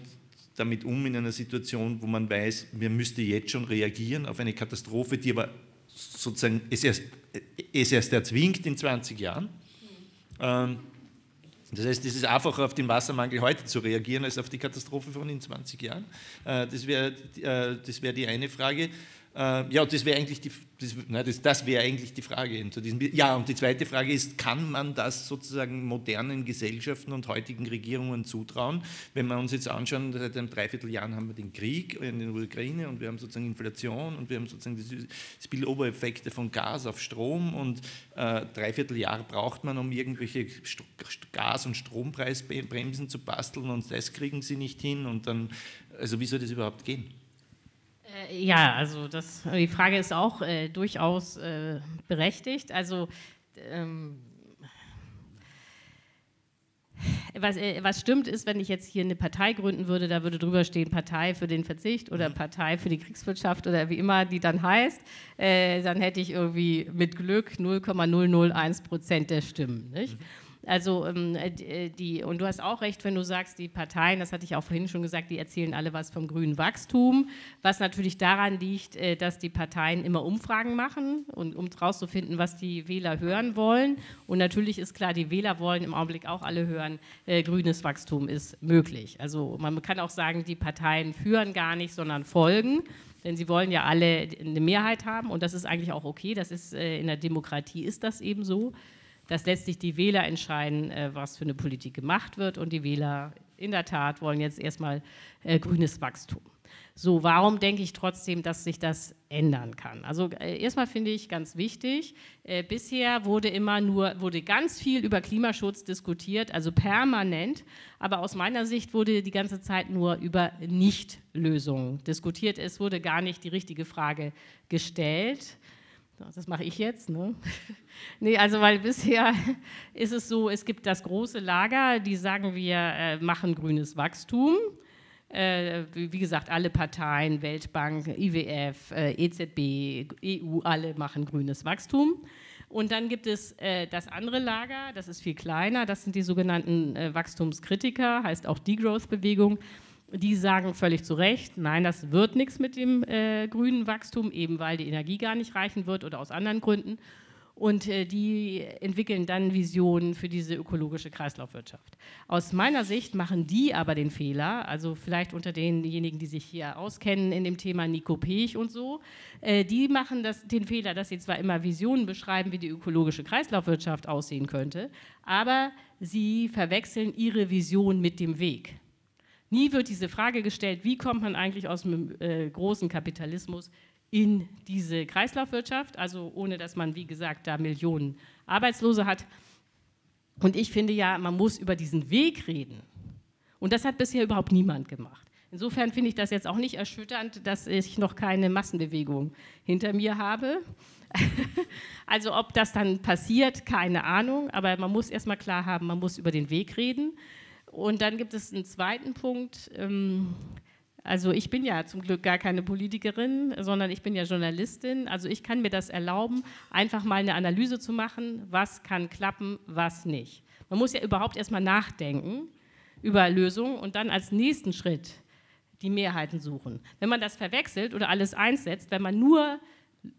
damit um in einer Situation, wo man weiß, man müsste jetzt schon reagieren auf eine Katastrophe, die aber sozusagen es erst, es erst erzwingt in 20 Jahren? Ähm, das heißt, es ist einfacher, auf den Wassermangel heute zu reagieren, als auf die Katastrophe von in 20 Jahren. Äh, das wäre äh, das wär die eine Frage. Äh, ja, das wäre eigentlich die, das, das, das wäre eigentlich die Frage. Ja, und die zweite Frage ist, kann man das sozusagen modernen Gesellschaften und heutigen Regierungen zutrauen? Wenn wir uns jetzt anschauen, seit einem Dreivierteljahr haben wir den Krieg in der Ukraine und wir haben sozusagen Inflation und wir haben sozusagen die Spillover-Effekte von Gas auf Strom und äh, Dreivierteljahr braucht man, um irgendwelche Gas- und Strompreisbremsen zu basteln und das kriegen sie nicht hin und dann, also wie soll das überhaupt gehen? Ja, also das, die Frage ist auch äh, durchaus äh, berechtigt. Also ähm, was, äh, was, stimmt ist, wenn ich jetzt hier eine Partei gründen würde, da würde drüber stehen Partei für den Verzicht oder mhm. Partei für die Kriegswirtschaft oder wie immer die dann heißt, äh, dann hätte ich irgendwie mit Glück 0,001 Prozent der Stimmen. Nicht? Mhm. Also ähm, äh, äh, die, und du hast auch recht, wenn du sagst, die Parteien, das hatte ich auch vorhin schon gesagt, die erzählen alle was vom grünen Wachstum, was natürlich daran liegt, äh, dass die Parteien immer Umfragen machen, und, um herauszufinden, was die Wähler hören wollen. Und natürlich ist klar, die Wähler wollen im Augenblick auch alle hören, äh, grünes Wachstum ist möglich. Also man kann auch sagen, die Parteien führen gar nicht, sondern folgen denn sie wollen ja alle eine Mehrheit haben und das ist eigentlich auch okay. Das ist in der Demokratie ist das eben so dass letztlich die Wähler entscheiden, äh, was für eine Politik gemacht wird. Und die Wähler in der Tat wollen jetzt erstmal äh, grünes Wachstum. So, warum denke ich trotzdem, dass sich das ändern kann? Also äh, erstmal finde ich ganz wichtig, äh, bisher wurde immer nur, wurde ganz viel über Klimaschutz diskutiert, also permanent, aber aus meiner Sicht wurde die ganze Zeit nur über Nichtlösungen diskutiert. Es wurde gar nicht die richtige Frage gestellt. Das mache ich jetzt. Ne? nee, also weil bisher ist es so, es gibt das große Lager, die sagen, wir äh, machen grünes Wachstum. Äh, wie gesagt, alle Parteien, Weltbank, IWF, äh, EZB, EU, alle machen grünes Wachstum. Und dann gibt es äh, das andere Lager, das ist viel kleiner, das sind die sogenannten äh, Wachstumskritiker, heißt auch Degrowth-Bewegung die sagen völlig zu Recht, nein, das wird nichts mit dem äh, grünen Wachstum, eben weil die Energie gar nicht reichen wird oder aus anderen Gründen. Und äh, die entwickeln dann Visionen für diese ökologische Kreislaufwirtschaft. Aus meiner Sicht machen die aber den Fehler, also vielleicht unter denjenigen, die sich hier auskennen in dem Thema Nico Pech und so, äh, die machen das, den Fehler, dass sie zwar immer Visionen beschreiben, wie die ökologische Kreislaufwirtschaft aussehen könnte, aber sie verwechseln ihre Vision mit dem Weg. Nie wird diese Frage gestellt, wie kommt man eigentlich aus dem äh, großen Kapitalismus in diese Kreislaufwirtschaft, also ohne dass man, wie gesagt, da Millionen Arbeitslose hat. Und ich finde ja, man muss über diesen Weg reden. Und das hat bisher überhaupt niemand gemacht. Insofern finde ich das jetzt auch nicht erschütternd, dass ich noch keine Massenbewegung hinter mir habe. also ob das dann passiert, keine Ahnung, aber man muss erstmal klar haben, man muss über den Weg reden. Und dann gibt es einen zweiten Punkt. Ähm, also ich bin ja zum Glück gar keine Politikerin, sondern ich bin ja Journalistin. Also ich kann mir das erlauben, einfach mal eine Analyse zu machen, was kann klappen, was nicht. Man muss ja überhaupt erstmal nachdenken über Lösungen und dann als nächsten Schritt die Mehrheiten suchen. Wenn man das verwechselt oder alles einsetzt, wenn man nur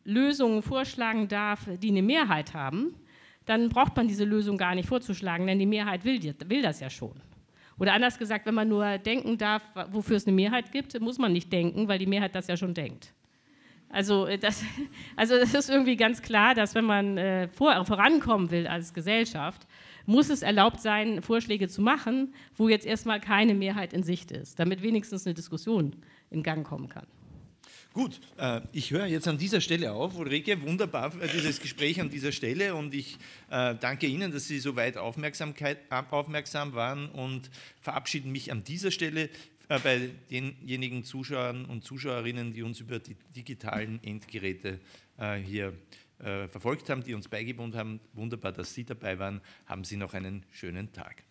Lösungen vorschlagen darf, die eine Mehrheit haben, dann braucht man diese Lösung gar nicht vorzuschlagen, denn die Mehrheit will, will das ja schon. Oder anders gesagt, wenn man nur denken darf, wofür es eine Mehrheit gibt, muss man nicht denken, weil die Mehrheit das ja schon denkt. Also äh, das, also das ist irgendwie ganz klar, dass wenn man äh, vor, vorankommen will als Gesellschaft, muss es erlaubt sein, Vorschläge zu machen, wo jetzt erstmal keine Mehrheit in Sicht ist, damit wenigstens eine Diskussion in Gang kommen kann. Gut, äh, ich höre jetzt an dieser Stelle auf. Ulrike, wunderbar äh, dieses Gespräch an dieser Stelle und ich äh, danke Ihnen, dass Sie so weit aufmerksam waren und verabschiede mich an dieser Stelle bei denjenigen Zuschauern und Zuschauerinnen, die uns über die digitalen Endgeräte hier verfolgt haben, die uns beigewohnt haben. Wunderbar, dass Sie dabei waren. Haben Sie noch einen schönen Tag.